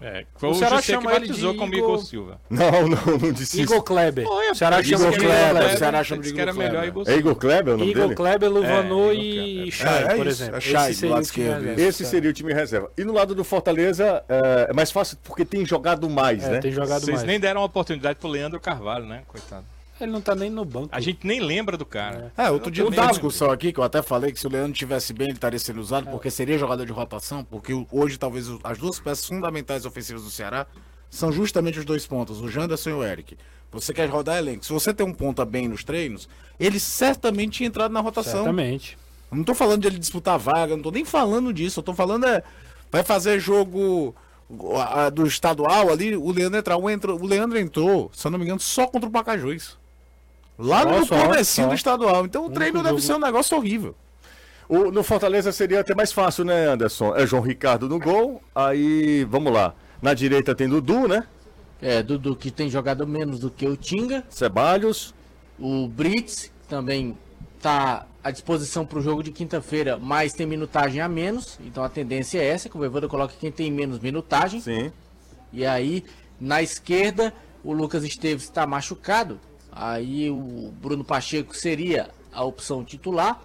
S3: É, foi
S5: O
S3: o,
S5: Ceará
S3: José que
S5: chama ele de
S3: batizou como
S5: Igor-
S3: Igor Silva.
S1: Não, não, não disse
S5: Igor
S1: isso.
S5: Kleber.
S3: Olha,
S5: o Ceará
S3: Igor
S5: chama de Igor
S6: Kleber,
S5: Kleber.
S6: o Ceará chama de
S3: Disse que era
S6: Igor
S3: melhor
S6: Kleber.
S3: Igor
S1: É
S3: Silva.
S1: Igor Kleber o nome
S5: Igor
S1: dele?
S5: Kleber, Luvanor
S3: É,
S5: e
S3: Igor
S5: Chay,
S6: É,
S5: por exemplo.
S6: é Chay,
S5: Esse
S6: do
S5: seria
S6: lado
S5: o time.
S1: Esse seria o time reserva. E no lado do Fortaleza, é, é mais fácil porque tem jogado mais,
S5: É,
S1: né?
S5: tem jogado
S3: Vocês
S5: mais.
S3: nem deram uma oportunidade pro Leandro Carvalho, né? Coitado.
S5: Ele não tá nem no banco.
S3: A gente nem lembra do cara.
S6: É, outro dia
S5: O
S6: teve uma discussão aqui que eu até falei que se o Leandro tivesse bem, ele estaria sendo usado, porque seria jogador de rotação, porque hoje talvez as duas peças fundamentais ofensivas do Ceará são justamente os dois pontos, o Janderson e o Eric. Você quer rodar elenco. Se você tem um ponta bem nos treinos, ele certamente tinha entrado na rotação.
S5: Certamente.
S6: Eu não tô falando de ele disputar a vaga, não tô nem falando disso. Eu tô falando é. Vai fazer jogo a- a- do estadual ali, o Leandro entrar. O, entra, o Leandro entrou, se eu não me engano, só contra o Pacajus. Lá
S5: Só,
S6: no
S5: só,
S6: comecinho
S5: só.
S6: do estadual. Então o treino deve
S5: jogo.
S6: ser um negócio horrível.
S1: O- no Fortaleza seria até mais fácil, né, Anderson? É João Ricardo no gol. Aí, vamos lá. Na direita tem Dudu, né?
S2: É, Dudu que tem jogado menos do que o Tinga.
S1: Ceballos.
S2: O Brits também tá à disposição para o jogo de quinta-feira, mas tem minutagem a menos. Então a tendência é essa, que o Voivoda coloca quem tem menos minutagem.
S1: Sim.
S2: E aí, na esquerda, o Lucas Esteves está machucado. Aí o Bruno Pacheco seria a opção titular.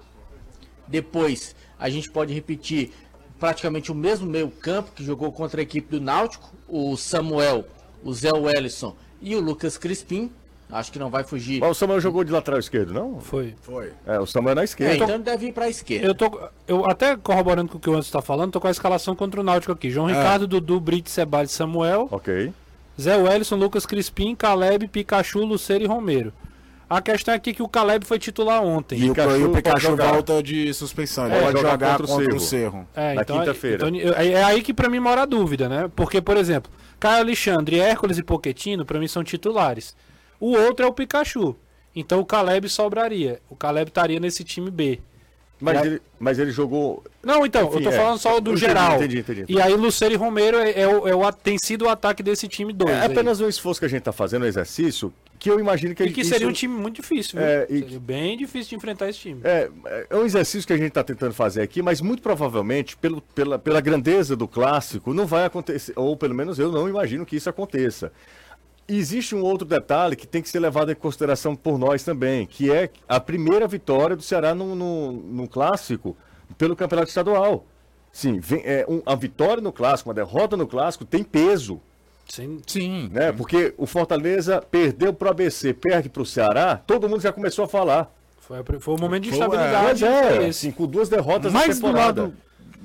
S2: Depois, a gente pode repetir praticamente o mesmo meio campo que jogou contra a equipe do Náutico. O Samuel, o Zé Wellison e o Lucas Crispim. Acho que não vai fugir.
S1: Mas o Samuel jogou de lateral esquerdo, não?
S5: Foi.
S6: Foi.
S1: É, o Samuel é na
S2: É,
S1: esquerda.
S2: então ele deve ir para a esquerda.
S5: Eu tô. Eu até corroborando com o que o Anderson está falando, tô com a escalação contra o Náutico aqui. João Ricardo, Dudu, Brito, Ceballos, Samuel,
S1: Ok.
S5: Zé Wellison, Lucas Crispim, Caleb, Pikachu, Luceiro e Romero. A questão aqui é que o Caleb foi titular ontem.
S6: E o,
S1: Pikachu
S6: e o Pikachu
S1: jogar.
S6: volta de suspensão. Ele
S1: É,
S6: pode
S1: jogar
S6: jogar,
S1: contra o
S6: contra, o
S1: Cerro.
S5: É,
S1: Na
S5: então,
S1: quinta-feira.
S5: então, é, é aí que pra mim mora a dúvida, né? Porque, por exemplo, Caio Alexandre, Hércules e Poquetino, pra mim são titulares. O outro é o Pikachu. Então o Caleb sobraria. O Caleb estaria nesse time B.
S1: Mas, ele, mas ele jogou.
S5: Não, então,
S1: Enfim,
S5: eu tô
S1: é.
S5: falando só do
S1: Entendi,
S5: geral.
S1: entendi, entendi.
S5: E aí Luceiro e Romero é, é o, é o tem sido o ataque desse time 2.
S1: É apenas um esforço que a gente tá fazendo, um exercício, que eu imagino que
S5: E que
S1: isso-
S5: seria um time muito difícil, viu?
S1: É, e-
S5: Seria bem difícil de enfrentar esse time.
S1: É, é um exercício que a gente está tentando fazer aqui, mas muito provavelmente, pelo, pela, pela grandeza do clássico, não vai acontecer, ou pelo menos eu não imagino que isso aconteça. Existe um outro detalhe que tem que ser levado em consideração por nós também, que é a primeira vitória do Ceará no, no, no clássico pelo campeonato estadual. Sim, vem, é, um- a vitória no clássico, uma derrota no clássico tem peso.
S5: Sem-
S6: Sim.
S1: Né? Porque o Fortaleza perdeu para o ABC, perde para o Ceará, todo mundo já começou a falar.
S5: Foi, foi o momento de
S6: Foi,
S5: foi
S1: é,
S5: esse.
S1: assim, com duas derrotas na
S6: Mais do lado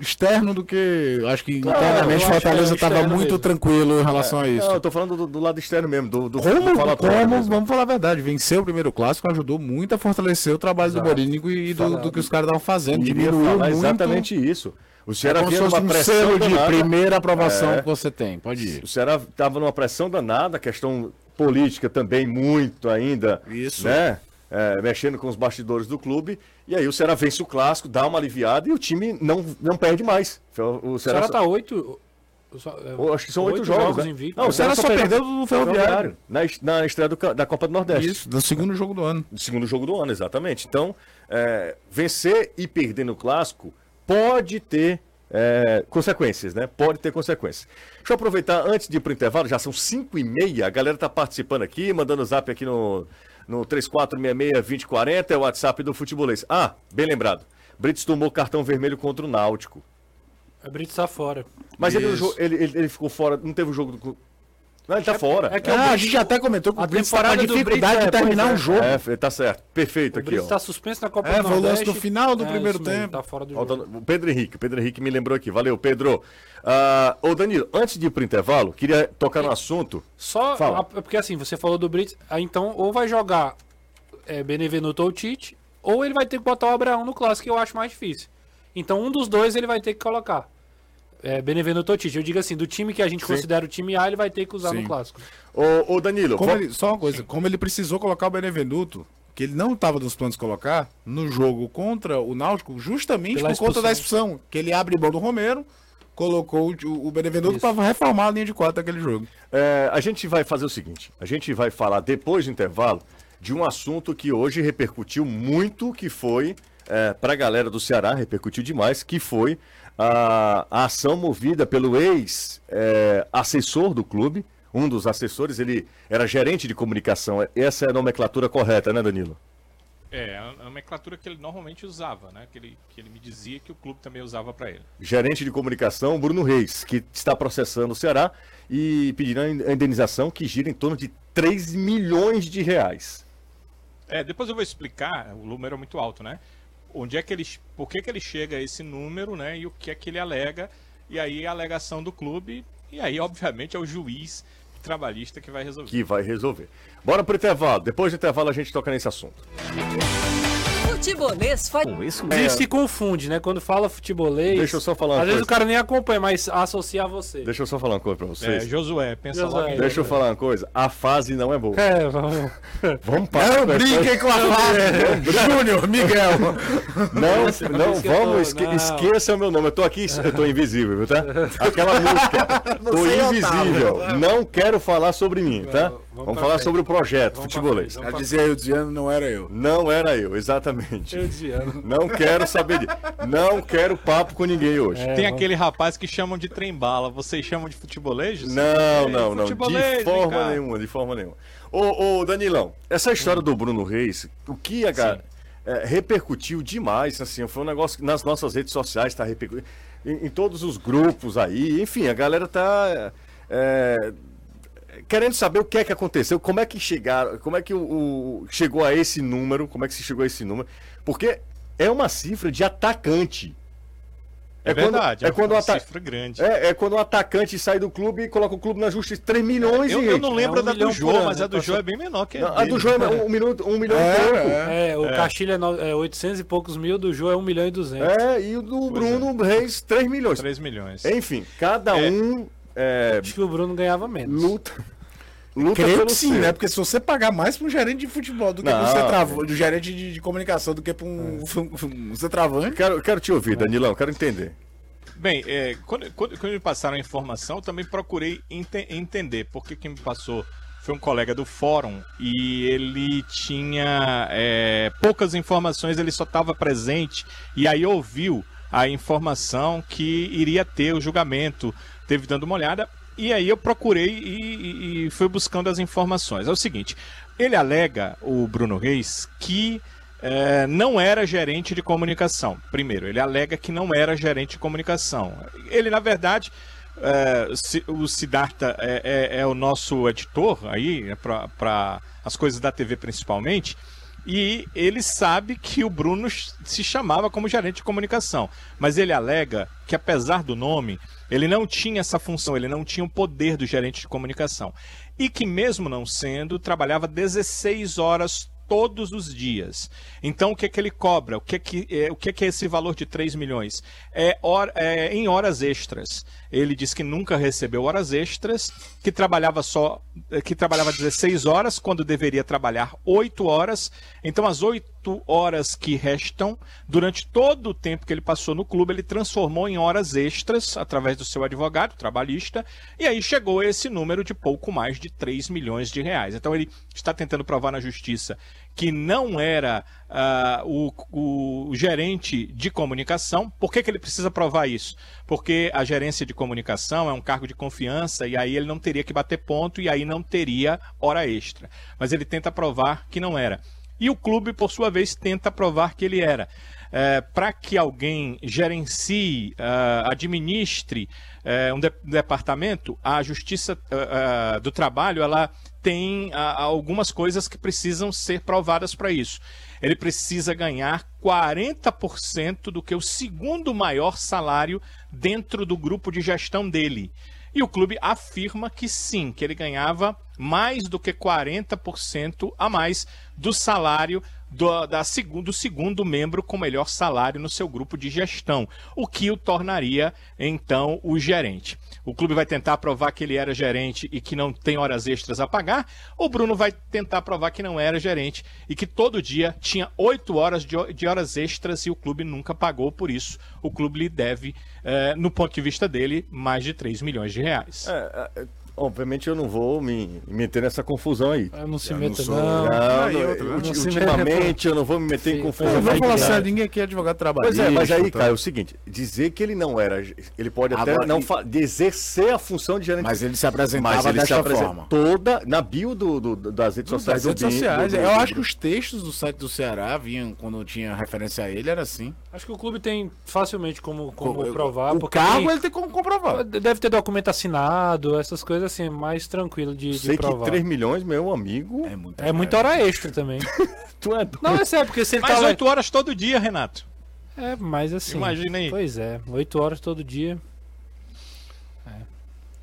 S6: externo do que. Acho que
S5: Claro,
S6: internamente
S5: acho é
S6: Fortaleza estava
S5: externo
S6: muito
S5: mesmo.
S6: tranquilo em relação a isso.
S1: Não, eu tô falando do, do lado externo mesmo, do, do
S6: Como,
S1: do
S6: como vamos falar a verdade, vencer o primeiro clássico ajudou muito a fortalecer o trabalho do Morínigo e do,
S5: Fala-
S6: do que os caras estavam fazendo. Diminuiu muito.
S1: exatamente isso. O
S6: É
S1: Ceará
S6: se
S1: vinha numa
S6: um
S1: pressão
S6: selo de
S1: danada.
S6: primeira aprovação
S1: É.
S6: que você tem. Pode ir.
S1: O Ceará estava numa pressão danada, questão política também muito ainda,
S6: Isso.
S1: né? É, mexendo com os bastidores do clube. E aí o Ceará vence o clássico, dá uma aliviada e o time não, não perde mais. O
S5: O
S1: Ceará,
S5: Ceará tá oito. só- é,
S1: Eu acho que são oito, jogos. né?
S5: invictos.
S1: Não,
S6: O Ceará só perdeu do Ferroviário.
S1: na, na estreia do da Copa do Nordeste.
S6: Isso, do segundo jogo do ano.
S1: do segundo jogo do ano, exatamente. Então, é, vencer e perder no clássico pode ter é, consequências, né? Pode ter consequências. Deixa eu aproveitar antes de ir pro intervalo, já são 5 e meia, a galera tá participando aqui, mandando zap aqui no, no 3466-2040, é o WhatsApp do Futebolês. Ah, bem lembrado, Brits tomou cartão vermelho contra o Náutico.
S5: A Brito está fora.
S1: Mas ele, ele, ele, ele ficou fora, não teve o jogo do... Não, ele tá fora.
S5: é que
S6: Ah, a gente até comentou que
S5: A
S6: o Brits tá com a dificuldade
S5: Brits,
S6: de
S5: é,
S6: terminar um
S5: é.
S6: jogo.
S1: É, tá certo. Perfeito
S5: O
S1: aqui,
S5: Brits
S1: ó.
S5: está suspenso na Copa
S6: É,
S5: do
S6: foi o lance
S5: Nordeste.
S6: do final do
S5: É,
S6: primeiro
S5: isso mesmo,
S6: tempo.
S5: Tá fora do jogo.
S1: O Pedro Henrique, o Pedro Henrique me lembrou aqui. Valeu, Pedro. Ah, ô, Danilo, antes de ir pro intervalo, queria tocar no assunto.
S5: Só,
S1: Fala.
S5: a- porque assim, você falou do Brits, então ou vai jogar é, Benevenuto ou Tite, ou ele vai ter que botar o Abraão no clássico, que eu acho mais difícil. Então um dos dois ele vai ter que colocar. É, Benevenuto ou Tite. Eu digo assim, do time que a gente considera o time A, ele vai ter que usar
S6: Sim.
S5: no clássico.
S1: Ô, ô Danilo,
S6: Como
S1: va-
S6: ele- só uma coisa, como ele precisou colocar o Benevenuto, que ele não estava nos planos de colocar, no jogo contra o Náutico, justamente
S5: Pela
S6: por conta da
S5: expulsão.
S6: expulsão. Que ele abre mão do Romero, colocou o, o Benevenuto para reformar a linha de quatro daquele jogo.
S1: É, a gente vai fazer o seguinte: a gente vai falar depois do intervalo de um assunto que hoje repercutiu muito, que foi é, para a galera do Ceará, repercutiu demais, que foi a, a ação movida pelo ex-assessor do clube, um dos assessores, ele era gerente de comunicação. Essa é a nomenclatura correta, né, Danilo?
S3: É, a nomenclatura que ele normalmente usava, né? Que ele, que ele me dizia que o clube também usava para ele.
S1: Gerente de comunicação, Bruno Reis, que está processando o Ceará e pedindo a indenização que gira em torno de 3 milhões de reais.
S3: É, depois eu vou explicar, o número é muito alto, né? Onde é que ele, por que, que ele chega a esse número, né? E o que é que ele alega, e aí a alegação do clube, e aí, obviamente, é o juiz trabalhista que vai resolver.
S1: que vai resolver. Bora pro intervalo. Depois do intervalo a gente toca nesse assunto.
S4: Futebolês faz.
S5: Ele se confunde, né? Quando fala futebolês.
S1: Deixa eu só falar uma
S5: Às vezes
S1: coisa.
S5: o cara nem acompanha, mas associa a você.
S1: Deixa eu só falar uma coisa pra
S3: É,
S1: vocês.
S3: Josué, pensa
S5: Josué.
S3: em
S1: Deixa eu falar uma coisa. A fase não é boa.
S5: É, vamos.
S1: Vamos parar.
S6: Não brinquem com a fase! (laughs) Júnior, Miguel!
S1: Não,
S5: Essa
S1: não,
S5: tô-
S1: vamos, esque
S5: não.
S1: esqueça o meu nome. Eu tô aqui, eu tô invisível, viu, tá? Aquela música. (laughs) Tô
S6: é
S1: invisível. Não quero falar sobre mim, tá?
S5: Vamos
S1: Vamos falar
S5: frente.
S1: sobre o projeto
S5: Vamos
S1: futebolês.
S6: Já dizia eu desviando, não era eu.
S1: Não era eu, exatamente.
S5: Eu desviando.
S1: Não quero saber disso. Não (laughs) quero papo com ninguém hoje.
S5: É,
S3: Tem
S5: vamos-
S3: aquele rapaz que chamam de trem-bala. Vocês chamam de futebolês? Josué?
S1: Não, não, não. De forma
S3: cá.
S1: nenhuma, de forma nenhuma. Ô, ô Danilão, essa história do Bruno Reis, o que a ga- é, repercutiu demais, assim, foi um negócio que nas nossas redes sociais tá repercutindo, em, em todos os grupos aí, enfim, a galera tá é, querendo saber o que é que aconteceu, como é que chegaram, como é que o, o- chegou a esse número, como é que se chegou a esse número, porque é uma cifra de atacante.
S3: É,
S1: quando-
S3: verdade,
S1: é
S3: é
S1: quando o
S3: uma
S1: ata-
S3: cifra grande.
S1: é, é quando o atacante sai do clube e coloca o clube na justiça. 3 milhões
S3: Eu,
S1: de
S3: eu não lembro
S5: É um
S3: da do Jô,
S5: ano,
S3: mas a
S5: né,
S3: do Jô
S5: passou.
S3: é bem menor que
S1: Não,
S3: a
S1: a do João é um, um minuto, um milhão
S6: É,
S1: e pouco.
S6: é.
S5: É, o Castilho é, no- é 800 e poucos mil, do Jô é 1 milhão e 200.
S1: É, e o do Bruno Reis, 3 milhões.
S3: 3 milhões.
S1: Enfim, cada
S3: É.
S1: um é,
S5: Acho que o Bruno ganhava menos.
S1: luta. Luta
S6: Creio
S1: pelo
S6: que sim,
S1: seu.
S6: né? Porque se você pagar mais pra um gerente de futebol do que pra um centrava- do gerente de, de comunicação do que pra um, (laughs) um, um centroavante.
S1: Quero, quero te ouvir, Danilão, quero entender.
S3: Bem, é, quando, quando, quando me passaram a informação, eu também procurei ente- entender, porque quem me passou foi um colega do fórum e ele tinha é, poucas informações, ele só estava presente e aí ouviu a informação que iria ter o julgamento, teve dando uma olhada, e aí eu procurei e, e- e fui buscando as informações. É o seguinte, ele alega, o Bruno Reis, que é, não era gerente de comunicação. Primeiro, ele alega que não era gerente de comunicação. Ele, na verdade, é, o Siddhartha é, é- é o nosso editor aí, para as coisas da TV principalmente, e ele sabe que o Bruno se chamava como gerente de comunicação. Mas ele alega que, apesar do nome, ele não tinha essa função, ele não tinha o poder do gerente de comunicação. E que, mesmo não sendo, trabalhava 16 horas todos os dias. Então, o que é que ele cobra? O que é que é, o que é, que é esse valor de 3 milhões? É, hora- é em horas extras. Ele diz que nunca recebeu horas extras, que trabalhava só que trabalhava 16 horas quando deveria trabalhar 8 horas. Então, as 8 horas que restam, durante todo o tempo que ele passou no clube, ele transformou em horas extras através do seu advogado trabalhista, e aí chegou a esse número de pouco mais de 3 milhões de reais. Então, ele está tentando provar na justiça que não era ah, o, o gerente de comunicação. Por que, que ele precisa provar isso? Porque a gerência de comunicação é um cargo de confiança e aí ele não teria que bater ponto e aí não teria hora extra. Mas ele tenta provar que não era. E o clube, por sua vez, tenta provar que ele era. para que alguém gerencie, uh, administre uh, um de departamento, a Justiça uh, do Trabalho ela tem algumas coisas que precisam ser provadas para isso. Ele precisa ganhar 40% do que o segundo maior salário dentro do grupo de gestão dele. E o clube afirma que sim, que ele ganhava mais do que 40% a mais do salário do, da segundo, do segundo membro com melhor salário no seu grupo de gestão, o que o tornaria então o gerente. O clube vai tentar provar que ele era gerente e que não tem horas extras a pagar. O Bruno vai tentar provar que não era gerente e que todo dia tinha oito horas de, de, horas extras e o clube nunca pagou por isso. O clube lhe deve, eh, no ponto de vista dele, mais de 3 milhões de reais.
S1: É, é Obviamente eu não vou me meter nessa confusão aí.
S5: Eu não se meta,
S1: não. não, não, ultimamente eu não vou me meter Sim, em confusão. Eu
S6: não vou falar sério, ninguém aqui é advogado trabalhista.
S1: Pois é, mas aí, cara, é o seguinte, dizer que ele não era, ele pode até Agora, não e... exercer a função de gerente.
S6: Mas ele se apresentava mas ele dessa se forma.
S1: Toda, na bio do, do das redes sociais.
S6: Das redes sociais. Do, do, eu acho que os textos do site do Ceará vinham, quando tinha referência a ele, era assim.
S5: Acho que o clube tem facilmente como, como provar.
S6: O cargo ele tem como comprovar.
S5: Deve ter documento assinado, essas coisas assim, mais tranquilo de, de
S1: Sei
S5: provar.
S1: que 3 milhões, meu amigo.
S5: É, muita, é muita hora extra também. (laughs)
S1: tu é doido.
S5: Não, é sério, porque se ele
S3: Mais tá 8 horas todo dia, Renato.
S5: É, mas assim.
S3: Imagina aí.
S5: Pois é, 8 horas todo dia.
S6: É.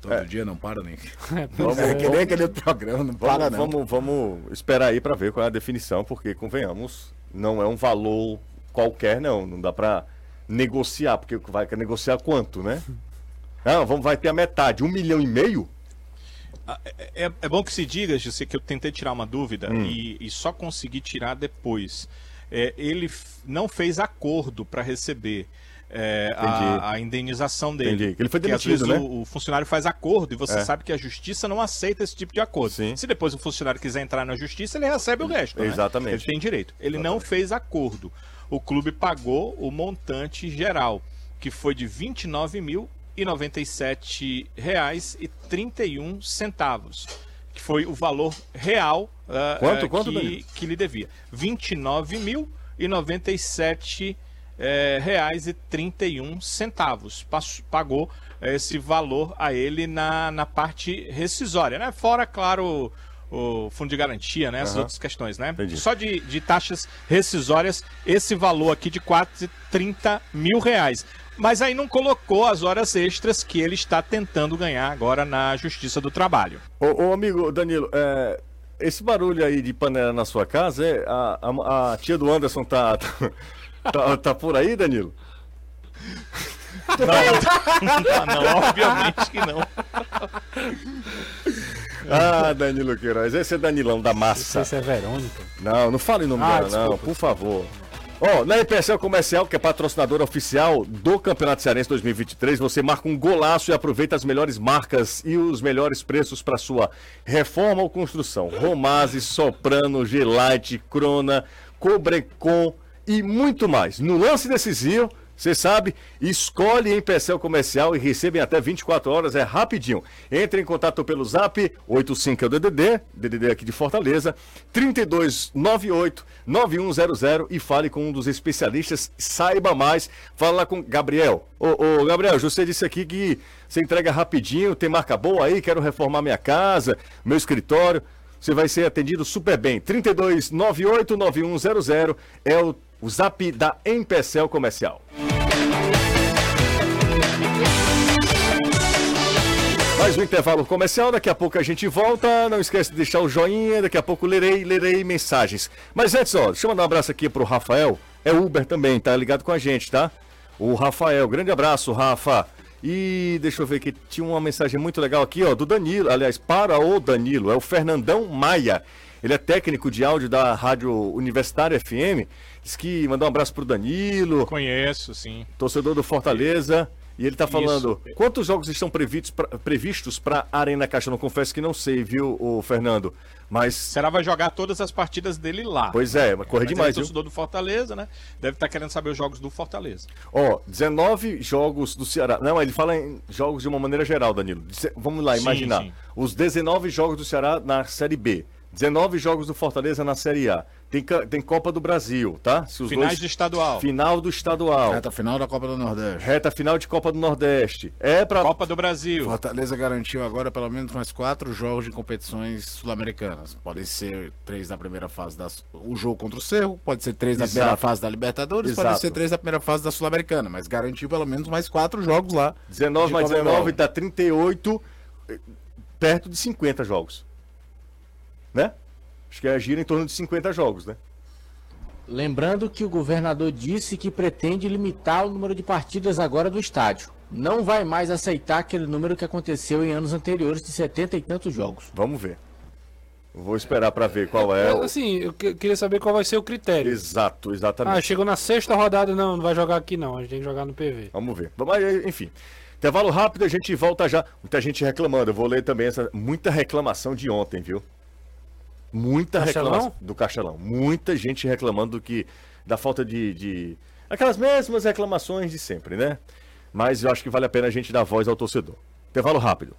S6: Todo é. dia não para nem. (laughs) É, vamos, é, (laughs) que nem aquele programa, não para
S1: vamos, não. Vamos, vamos esperar aí para ver qual é a definição, porque convenhamos, não é um valor qualquer, não. Não dá para negociar, porque vai negociar quanto, né? Não, vamos, vai ter a metade, um milhão e meio?
S3: É, é, é bom que se diga, José, que eu tentei tirar uma dúvida hum. e, e, só consegui tirar depois. É, ele não fez acordo para receber é, a, a, indenização dele. Entendi.
S1: Ele foi demitido, às vezes
S3: né? o, o, funcionário faz acordo e você é. sabe que a justiça não aceita esse tipo de acordo. Sim. Se depois o funcionário quiser entrar na justiça, ele recebe o resto. Né?
S1: Exatamente.
S3: Ele tem direito. Ele Exatamente. não fez acordo. O clube pagou o montante geral, que foi de 29 mil e reais e 31 centavos, que foi o valor real
S1: uh, quanto, uh, quanto,
S3: que, que lhe devia. 29 mil e uh, reais e 31 centavos. Pagou esse valor a ele na, na parte rescisória, né? Fora, claro, o fundo de garantia, né? Essas uhum. outras questões, né? Entendi. Só de, de taxas rescisórias, esse valor aqui de quase 30 mil reais. Mas aí não colocou as horas extras que ele está tentando ganhar agora na Justiça do Trabalho.
S1: Ô, ô amigo Danilo, é, esse barulho aí de panela na sua casa, é, a, a, a tia do Anderson tá, (laughs) tá, tá por aí, Danilo?
S3: Não, (laughs) não, obviamente que não. (laughs)
S1: Ah, Danilo Queiroz, esse é Danilão da massa.
S5: Esse é Verônica.
S1: Não, não fale no nome ah, dela, não, por favor. Ó, oh, na EPSL Comercial, que é patrocinadora oficial do Campeonato Cearense 2023, você marca um golaço e aproveita as melhores marcas e os melhores preços para sua reforma ou construção. Romase, Soprano, Gelite, Crona, Cobrecon e muito mais. No lance decisivo, você sabe, escolhe em Pecel Comercial e recebe em até 24 horas, é rapidinho. Entre em contato pelo zap 85 é o DDD, DDD aqui de Fortaleza, 3298 9100 e fale com um dos especialistas, saiba mais. Fala lá com Gabriel. Ô, ô Gabriel, você disse aqui que você entrega rapidinho, tem marca boa aí, quero reformar minha casa, meu escritório. Você vai ser atendido super bem. 3298 9100 é o o zap da Empecel Comercial. Mais um intervalo comercial, daqui a pouco a gente volta. Não esquece de deixar o joinha, daqui a pouco lerei, lerei mensagens. Mas antes, ó, deixa eu mandar um abraço aqui pro Rafael. É Uber também, tá ligado com a gente, tá? O Rafael, grande abraço, Rafa. E deixa eu ver que tinha uma mensagem muito legal aqui, ó, do Danilo, aliás, para o Danilo, é o Fernandão Maia. Ele é técnico de áudio da Rádio Universitária FM. Diz que mandou um abraço pro Danilo.
S3: Conheço, sim.
S1: Torcedor do Fortaleza. E ele tá falando, Isso. quantos jogos estão previstos para Arena Caixa? Eu não confesso que não sei, viu, o Fernando? Mas.
S3: Será vai jogar todas as partidas dele lá.
S1: Pois é, mas corre mas demais. Ele é
S3: torcedor do Fortaleza, né? Deve estar tá querendo saber os jogos do Fortaleza.
S1: Ó, 19 jogos do Ceará. Não, ele fala em jogos de uma maneira geral, Danilo. Vamos lá, imaginar. Sim, sim. Os 19 jogos do Ceará na Série B. 19 jogos do Fortaleza na Série A. Tem, tem Copa do Brasil, tá? Se os
S3: Finais
S1: dois-
S3: de estadual.
S1: Final do estadual.
S6: Reta final da Copa do Nordeste.
S1: Reta final de Copa do Nordeste. É pra.
S3: Copa do Brasil.
S6: Fortaleza garantiu agora pelo menos mais quatro jogos de competições sul-americanas. Podem ser três da primeira fase da o jogo contra o Cerro, pode ser três da
S1: Exato.
S6: primeira fase da Libertadores, pode
S1: Exato.
S6: ser três da primeira fase da Sul-Americana, mas garantiu pelo menos mais quatro jogos lá.
S1: 19
S6: de
S1: mais
S6: Comebol.
S1: 19 dá 38, eh, perto de 50 jogos. Né? Acho que é gira em torno de 50 jogos, né?
S2: Lembrando que o governador disse que pretende limitar o número de partidas agora do estádio. Não vai mais aceitar aquele número que aconteceu em anos anteriores de 70 e tantos jogos.
S1: Vamos ver. Vou esperar pra ver qual é. o-
S5: Assim, eu que- queria saber qual vai ser o critério.
S1: Exato,
S5: Ah,
S1: exatamente.
S5: chegou na sexta rodada, não, não vai jogar aqui não, a gente tem que jogar no PV.
S1: Vamos ver. Mas, enfim. Intervalo rápido, a gente volta já. Muita gente reclamando. Eu vou ler também essa. Muita reclamação de ontem, viu? Muita
S5: Castelão?
S1: reclamação do Castelão. Muita gente reclamando do que. Da falta de, de. Aquelas mesmas reclamações de sempre, né? Mas eu acho que vale a pena a gente dar voz ao torcedor. Intervalo rápido.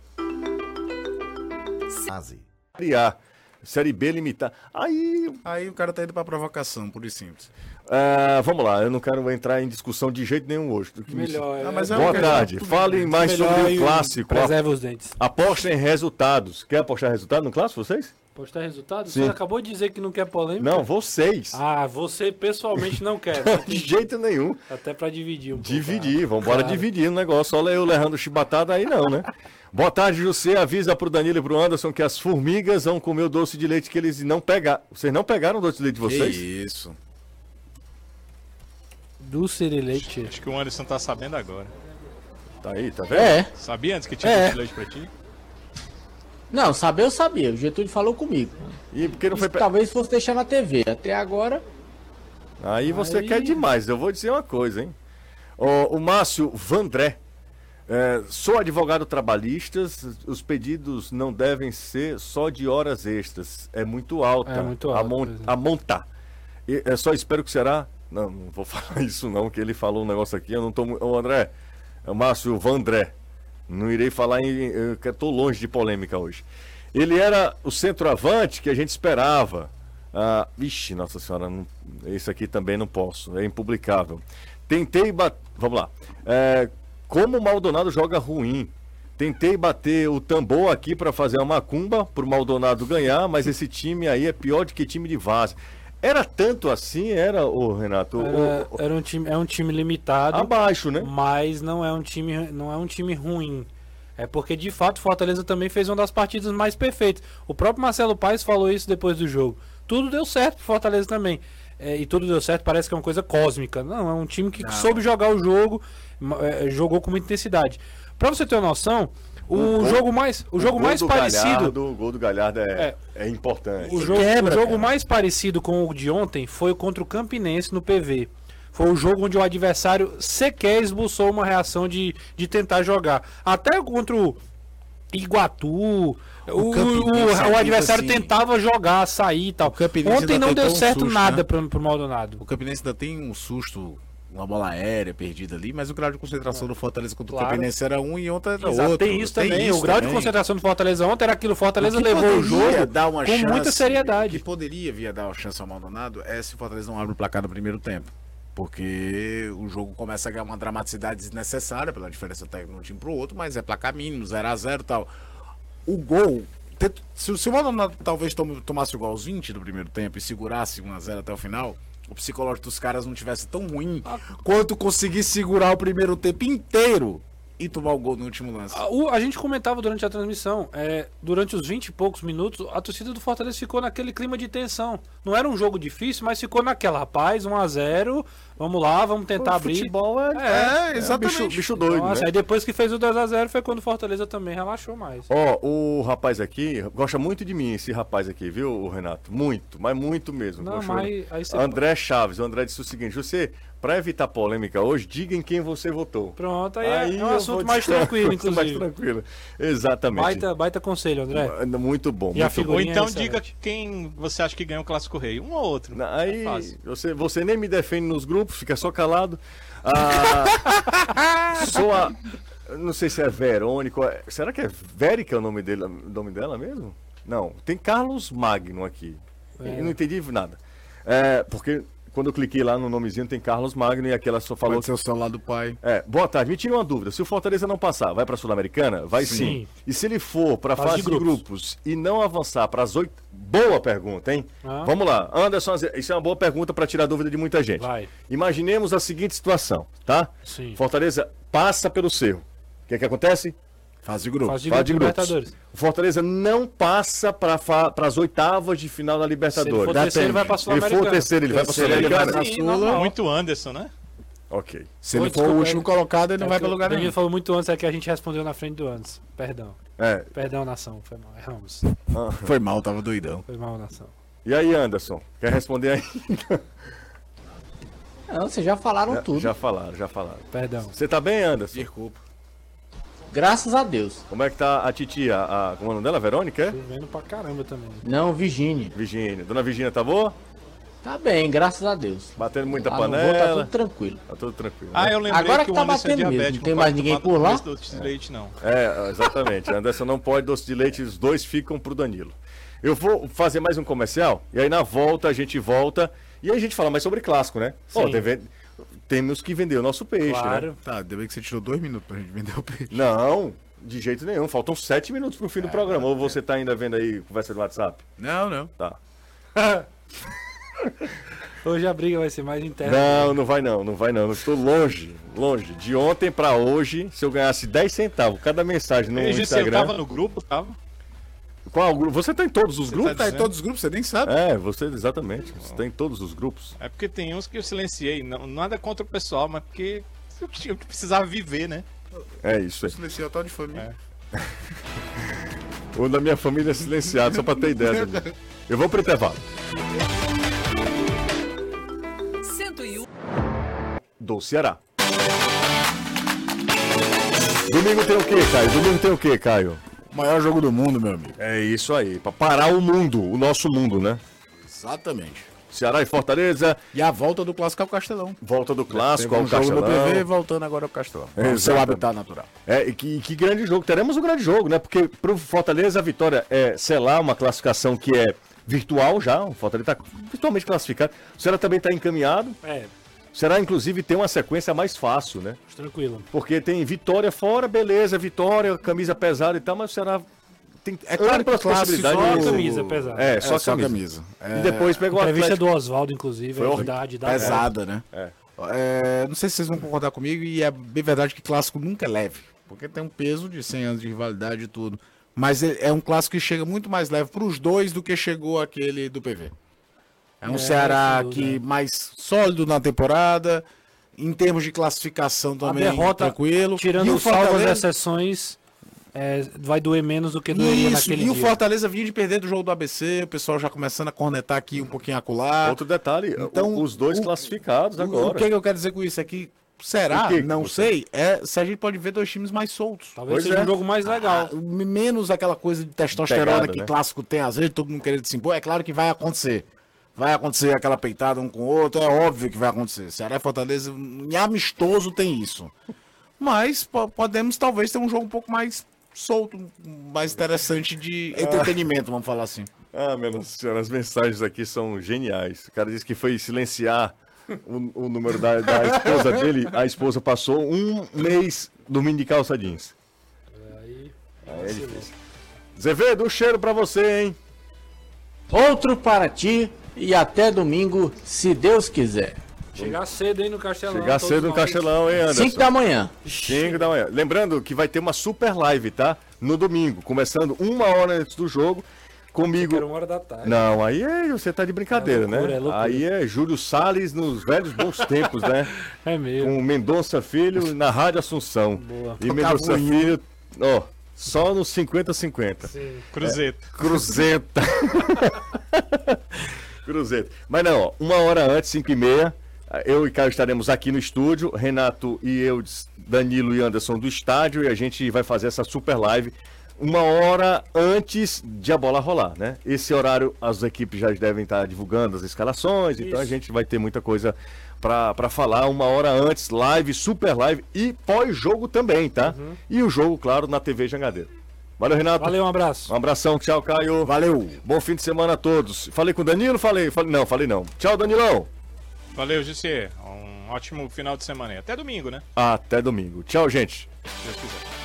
S1: Série A. Série B limitar. Aí.
S6: Aí o cara tá indo pra provocação, por isso simples.
S1: ah, vamos lá, eu não quero entrar em discussão de jeito nenhum hoje. Do que me-
S5: Melhor,
S6: Ah, mas é
S1: Boa tarde. Falem mais
S5: melhor
S1: sobre o clássico.
S5: Preserva os dentes.
S1: Aposta em resultados. Quer apostar resultado no clássico, vocês?
S5: Postar resultado?
S1: Sim.
S5: Você acabou de dizer que não quer polêmica?
S1: Não, vocês.
S5: Ah, você pessoalmente não quer. (laughs) né?
S1: De jeito nenhum.
S5: Até pra dividir um pouco.
S1: Dividir, vamos embora
S5: Claro.
S1: dividir o negócio. Só eu lerrando chibatada aí não, né? Boa tarde, José. Avisa pro Danilo e pro Anderson que as formigas vão comer o doce de leite que eles não pegaram. Vocês não pegaram o doce de leite de vocês?
S6: Que isso.
S5: Dulce de leite.
S3: Acho que o Anderson tá sabendo agora.
S1: Tá aí, tá vendo?
S2: É.
S3: Sabia antes que tinha
S2: É.
S3: doce de leite pra ti?
S2: Não, saber eu sabia. O Getúlio falou comigo.
S1: E porque não foi
S2: talvez fosse deixar na TV. Até agora,
S1: Aí você
S5: Aí-
S1: quer demais. Eu vou dizer uma coisa, hein? O, o Márcio Vandré. é, sou advogado trabalhista, os pedidos não devem ser só de horas extras. É muito alta.
S5: É muito
S1: a,
S5: alto,
S1: mon-
S5: é.
S1: a montar. E, é só espero que será. Não, não vou (laughs) falar isso não, que ele falou um negócio aqui. Eu não tô. Ô André, é o Márcio Vandré. Não irei falar em. Eu tô longe de polêmica hoje. Ele era o centroavante que a gente esperava. Ah, vixe, nossa senhora, não, esse aqui também não posso, é impublicável. Tentei bater. Vamos lá. É, como o Maldonado joga ruim. Tentei bater o tambor aqui para fazer uma macumba pro Maldonado ganhar, mas esse time aí é pior do que time de Vaz. Era tanto assim, era, o Renato?
S5: Era,
S1: o-
S5: era um time, é um time limitado,
S1: abaixo, né?
S5: mas não é um time, não é um time ruim. É porque de fato Fortaleza também fez uma das partidas mais perfeitas. O próprio Marcelo Paes falou isso depois do jogo. Tudo deu certo pro Fortaleza também. É, e tudo deu certo, parece que é uma coisa cósmica. Não, é um time que soube jogar o jogo, é, jogou com muita intensidade. Pra você ter uma noção, o,
S1: gol-
S5: jogo mais, o jogo mais
S1: do
S5: parecido,
S1: Galhardo, o gol do Galhardo é, é. importante.
S5: o jogo,
S2: quebra,
S5: o jogo
S2: cara.
S5: mais parecido com o de ontem foi contra o Campinense no PV. Foi o jogo onde o adversário sequer esboçou uma reação de, de tentar jogar. Até contra o Iguatu, o, o, o
S6: é
S5: adversário
S6: assim,
S5: tentava jogar, sair e tal. Ontem não deu
S6: tentou um
S5: certo
S6: susto,
S5: nada
S6: né?
S5: pro, pro Maldonado.
S6: O Campinense ainda tem um susto, uma bola aérea perdida ali, mas o grau de concentração do Fortaleza contra
S5: Claro.
S6: o Campinense era um e ontem era
S5: Exato,
S6: outro.
S5: tem isso também. o grau de
S6: também.
S5: concentração do Fortaleza ontem era aquilo. O Fortaleza
S6: O
S5: levou o jogo
S6: dar uma
S5: com
S6: chance-
S5: muita
S6: O
S5: seriedade.
S6: que poderia vir a dar uma chance ao Maldonado é se o Fortaleza não abre o placar no primeiro tempo. Porque o jogo começa a ganhar uma dramaticidade desnecessária pela diferença técnica de um time pro outro, mas é placar mínimo, 0x0 e tal. O gol. Se, o Maldonado talvez tomasse o gol aos 20 do primeiro tempo e segurasse 1x0 até o final, o psicológico dos caras não tivesse tão ruim quanto conseguir segurar o primeiro tempo inteiro e tomar o gol no último lance.
S5: A, o- a gente comentava durante a transmissão, é, durante os 20 e poucos minutos, a torcida do Fortaleza ficou naquele clima de tensão. Não era um jogo difícil, mas ficou naquela, rapaz, 1x0, vamos lá, vamos tentar
S1: O
S5: abrir.
S1: futebol é,
S5: É,
S1: é,
S6: exatamente.
S1: bicho, bicho doido,
S5: Nossa,
S1: né?
S5: aí depois que fez o 2x0 foi quando o Fortaleza também relaxou mais.
S1: Ó, o rapaz aqui gosta muito de mim, esse rapaz aqui, viu, o Renato? Muito, mas muito mesmo.
S5: Não, mas
S1: André Chaves, o André disse o seguinte: você, pra evitar polêmica hoje, diga em quem você votou.
S5: Pronto, aí, é- é, um assunto mais tranquilo, inclusive.
S1: Mais tranquilo. Exatamente.
S5: Baita, baita conselho, André.
S1: Muito bom.
S5: E a
S1: muito
S3: Ou
S5: Figurinha
S3: então
S5: excelente.
S3: diga quem você acha que ganhou o Clássico Rei. Um ou outro.
S1: bom. Aí,
S3: É
S1: você, você nem me defende nos grupos, fica só calado. Ah, (laughs) sou a. Não sei se é Verônica. é- Será que é Vérica o nome, dele, o nome dela mesmo? Não, tem Carlos Magno aqui.
S5: É.
S1: Eu não entendi nada. É, porque quando eu cliquei lá no nomezinho tem Carlos Magno e aquela só falou
S6: Pode ser o celular do pai.
S1: É, boa tarde. Me tira uma dúvida. Se o Fortaleza não passar, vai para a Sul-Americana? Vai sim.
S5: Sim.
S1: E se ele for para a
S5: Fase
S1: fase
S5: de grupos.
S1: grupos. e não avançar para as oito. Boa pergunta, hein?
S5: Ah.
S1: Vamos lá. Anderson, isso é uma boa pergunta para tirar dúvida de muita gente.
S5: Vai.
S1: Imaginemos a seguinte situação, tá?
S5: Sim.
S1: Fortaleza passa pelo Cerro. O que, que acontece?
S6: Fase de grupo.
S5: Fase de
S1: Fase
S5: grupo
S1: de
S5: de
S1: grupos.
S5: Libertadores.
S1: O Fortaleza não passa para as oitavas de final da
S5: Se ele
S1: Libertadores.
S5: for terceiro,
S6: tempo.
S5: vai pra
S1: Se ele for o
S5: Sul-Americana.
S1: terceiro, ele vai para
S6: ele vai
S1: Sul-Americana?
S3: Muito Anderson, né?
S1: Ok.
S6: Se ele
S5: Oi,
S6: for o último
S5: é-
S6: colocado, ele não
S5: É
S6: vai
S5: que
S6: pra lugar
S5: O
S6: nenhum.
S5: falou muito antes, é que a gente respondeu na frente do antes. Perdão.
S1: É.
S5: Perdão, nação. Foi mal. Erramos.
S6: Foi mal, tava doidão.
S5: Foi mal, nação.
S1: E aí, Anderson? Quer responder aí?
S2: Não, vocês já falaram tudo.
S1: Já falaram, já falaram.
S5: Perdão.
S1: Você tá bem, Anderson?
S6: Desculpa.
S2: Graças a Deus.
S1: Como é que tá a titia? A, como é o nome dela? Verônica? é?
S5: Chovendo pra caramba também.
S2: Não, Virgínia.
S1: Virgínia. Dona Virgínia tá boa?
S2: Tá bem, graças a Deus.
S1: Batendo muita
S2: Lá no voo tá
S1: panela.
S2: tudo tranquilo.
S1: Tá tudo tranquilo.
S3: Ah,
S1: né?
S3: eu lembrei
S2: Agora
S3: que,
S2: que
S3: o
S2: tá
S3: Anderson é
S2: batendo mesmo,
S3: diabético.
S2: não tem mais ninguém por lá?
S3: doce de leite, não.
S1: É, exatamente. (laughs) Anderson não pode doce de leite, os dois ficam pro Danilo. Eu vou fazer mais um comercial, e aí na volta a gente volta, e aí a gente fala mais sobre clássico, né?
S5: Sim.
S1: deve- temos que vender o nosso peixe, né?
S5: Claro.
S6: Tá, ainda bem que você tirou dois minutos pra gente vender o peixe.
S1: Não, de jeito nenhum. Faltam sete minutos pro fim do programa. Ou você tá ainda vendo aí conversa do WhatsApp?
S6: Não, não.
S1: Tá. (laughs)
S5: Hoje a briga vai ser mais interna.
S1: Não, não vai não, não vai não. Eu estou longe, longe. De ontem pra hoje, se eu ganhasse 10 centavos cada mensagem no
S3: eu
S1: Instagram.
S3: tava no grupo, tava?
S1: Qual grupo? Você tá em todos os grupos?
S6: Tá em todos os grupos, você nem sabe.
S1: É, você exatamente. Você tá em todos os grupos.
S3: É porque tem uns que eu silenciei. Não, nada contra o pessoal, mas porque eu tinha- eu precisava viver, né?
S1: É isso aí.
S6: Silenciou tal de família. (laughs)
S1: O da minha família é silenciado, só pra ter ideia. (laughs) Danilo. Eu vou pro intervalo.
S4: 101.
S1: Do Ceará. Domingo tem o quê, Caio? Domingo tem o quê, Caio?
S6: Maior jogo do mundo, meu amigo.
S1: É isso aí, pra parar o mundo, o nosso mundo, né?
S6: Exatamente.
S1: Ceará e Fortaleza,
S6: E a volta do clássico ao Castelão.
S1: volta do clássico ao
S6: um no
S1: Castelão.
S6: PV, voltando agora ao Castelão. É o seu habitat natural.
S1: É, e que, que grande jogo. Teremos um grande jogo, né? Porque pro Fortaleza a vitória é selar uma classificação que é virtual já. O Fortaleza está virtualmente classificado. O Ceará também está encaminhado.
S5: É,
S1: O Ceará, inclusive, tem uma sequência mais fácil, né?
S5: tranquilo.
S1: Porque tem vitória fora, beleza, vitória, camisa pesada e tal, mas o Ceará tem
S6: É claro que
S1: possibilidades.
S5: só camisa pesada.
S1: É,
S6: É,
S1: só,
S6: só
S1: camisa.
S6: camisa. É,
S1: E depois pegou o
S5: Entrevista
S1: Atlético.
S5: do Oswaldo, inclusive,
S1: Foi
S5: é verdade. dá
S6: pesada, né?
S1: É.
S6: É, não sei se vocês vão concordar comigo, e é bem verdade que clássico nunca é leve. Porque tem um peso de 100 anos de rivalidade e tudo. Mas é é um clássico que chega muito mais leve pros dois do que chegou aquele do PV. É um
S5: É,
S6: Ceará
S5: dúvida.
S6: que mais sólido na temporada, em termos de classificação
S5: A
S6: também
S5: derrota,
S6: tranquilo.
S5: tirando
S6: e o
S5: salvas
S6: Fortaleza,
S5: exceções, é, vai doer menos do que doeria
S6: isso,
S5: naquele
S6: e o
S5: dia.
S6: Fortaleza vinha de perder do jogo do ABC, o pessoal já começando a cornetar aqui um pouquinho acolá.
S1: Outro detalhe,
S6: Então,
S1: os dois
S6: o-
S1: classificados
S6: O-
S1: agora.
S6: O que, que eu quero dizer com isso? É que será?
S1: O que que
S6: não
S1: você-
S6: sei. É se a gente pode ver dois times mais soltos.
S5: Talvez
S1: Pois
S5: seja
S1: é.
S5: um jogo mais legal.
S6: Ah, menos aquela coisa de testosterona
S1: Pegada,
S6: que
S1: né?
S6: clássico tem, às vezes todo mundo querendo se impor. É claro que vai acontecer. Vai acontecer aquela peitada um com o outro, é óbvio que vai acontecer. Ceará e Fortaleza, em amistoso tem isso. Mas po- podemos talvez ter um jogo um pouco mais solto, mais interessante de entretenimento, vamos falar assim.
S1: Ah, Nossa Senhora, as mensagens aqui são geniais. O cara disse que foi silenciar o, o número da, da esposa dele. A esposa passou um mês dormindo de calça jeans.
S5: Aí,
S1: Aí é difícil. Zevedo, um cheiro pra você, hein?
S2: Outro para ti e até domingo, se Deus quiser.
S5: chegar cedo aí no Castelão.
S1: Chegar cedo no
S5: nós.
S1: Castelão, hein, Anderson?
S2: 5 da manhã.
S1: 5 da manhã. Lembrando que vai ter uma super live, tá? No domingo, começando uma hora antes do jogo. Comigo.
S5: Era uma hora da tarde.
S1: Não, aí é, você tá de brincadeira,
S5: É loucura,
S1: né?
S5: é loucura.
S1: Aí é Júlio Salles nos velhos bons tempos, né? (laughs)
S5: É mesmo.
S1: Com Mendonça Filho na Rádio Assunção.
S5: Boa.
S1: E Mendonça Filho, ó, só nos 50-50.
S5: Sim.
S3: Cruzeiro.
S1: Cruzeta. (laughs) Cruzeta. Mas não, ó, uma hora antes, 5 e meia, eu e Caio estaremos aqui no estúdio, Renato e eu, Danilo e Anderson do estádio, e a gente vai fazer essa super live uma hora antes de a bola rolar, né? Esse horário as equipes já devem estar divulgando as escalações, então a
S5: Isso.
S1: gente vai ter muita coisa para falar uma hora antes, live, super live e pós-jogo também, tá? E o jogo, claro, na TV Jangadeiro. Valeu, Renato.
S5: Valeu, um abraço.
S1: Um abração, tchau, Caio.
S6: Valeu.
S1: Bom fim de semana a todos. Falei com o Danilo? Falei, falei não, falei não. Tchau, Danilão.
S3: Valeu, GC. Um ótimo final de semana aí. Até domingo, né?
S1: Até domingo. Tchau, gente.
S3: Se Deus quiser.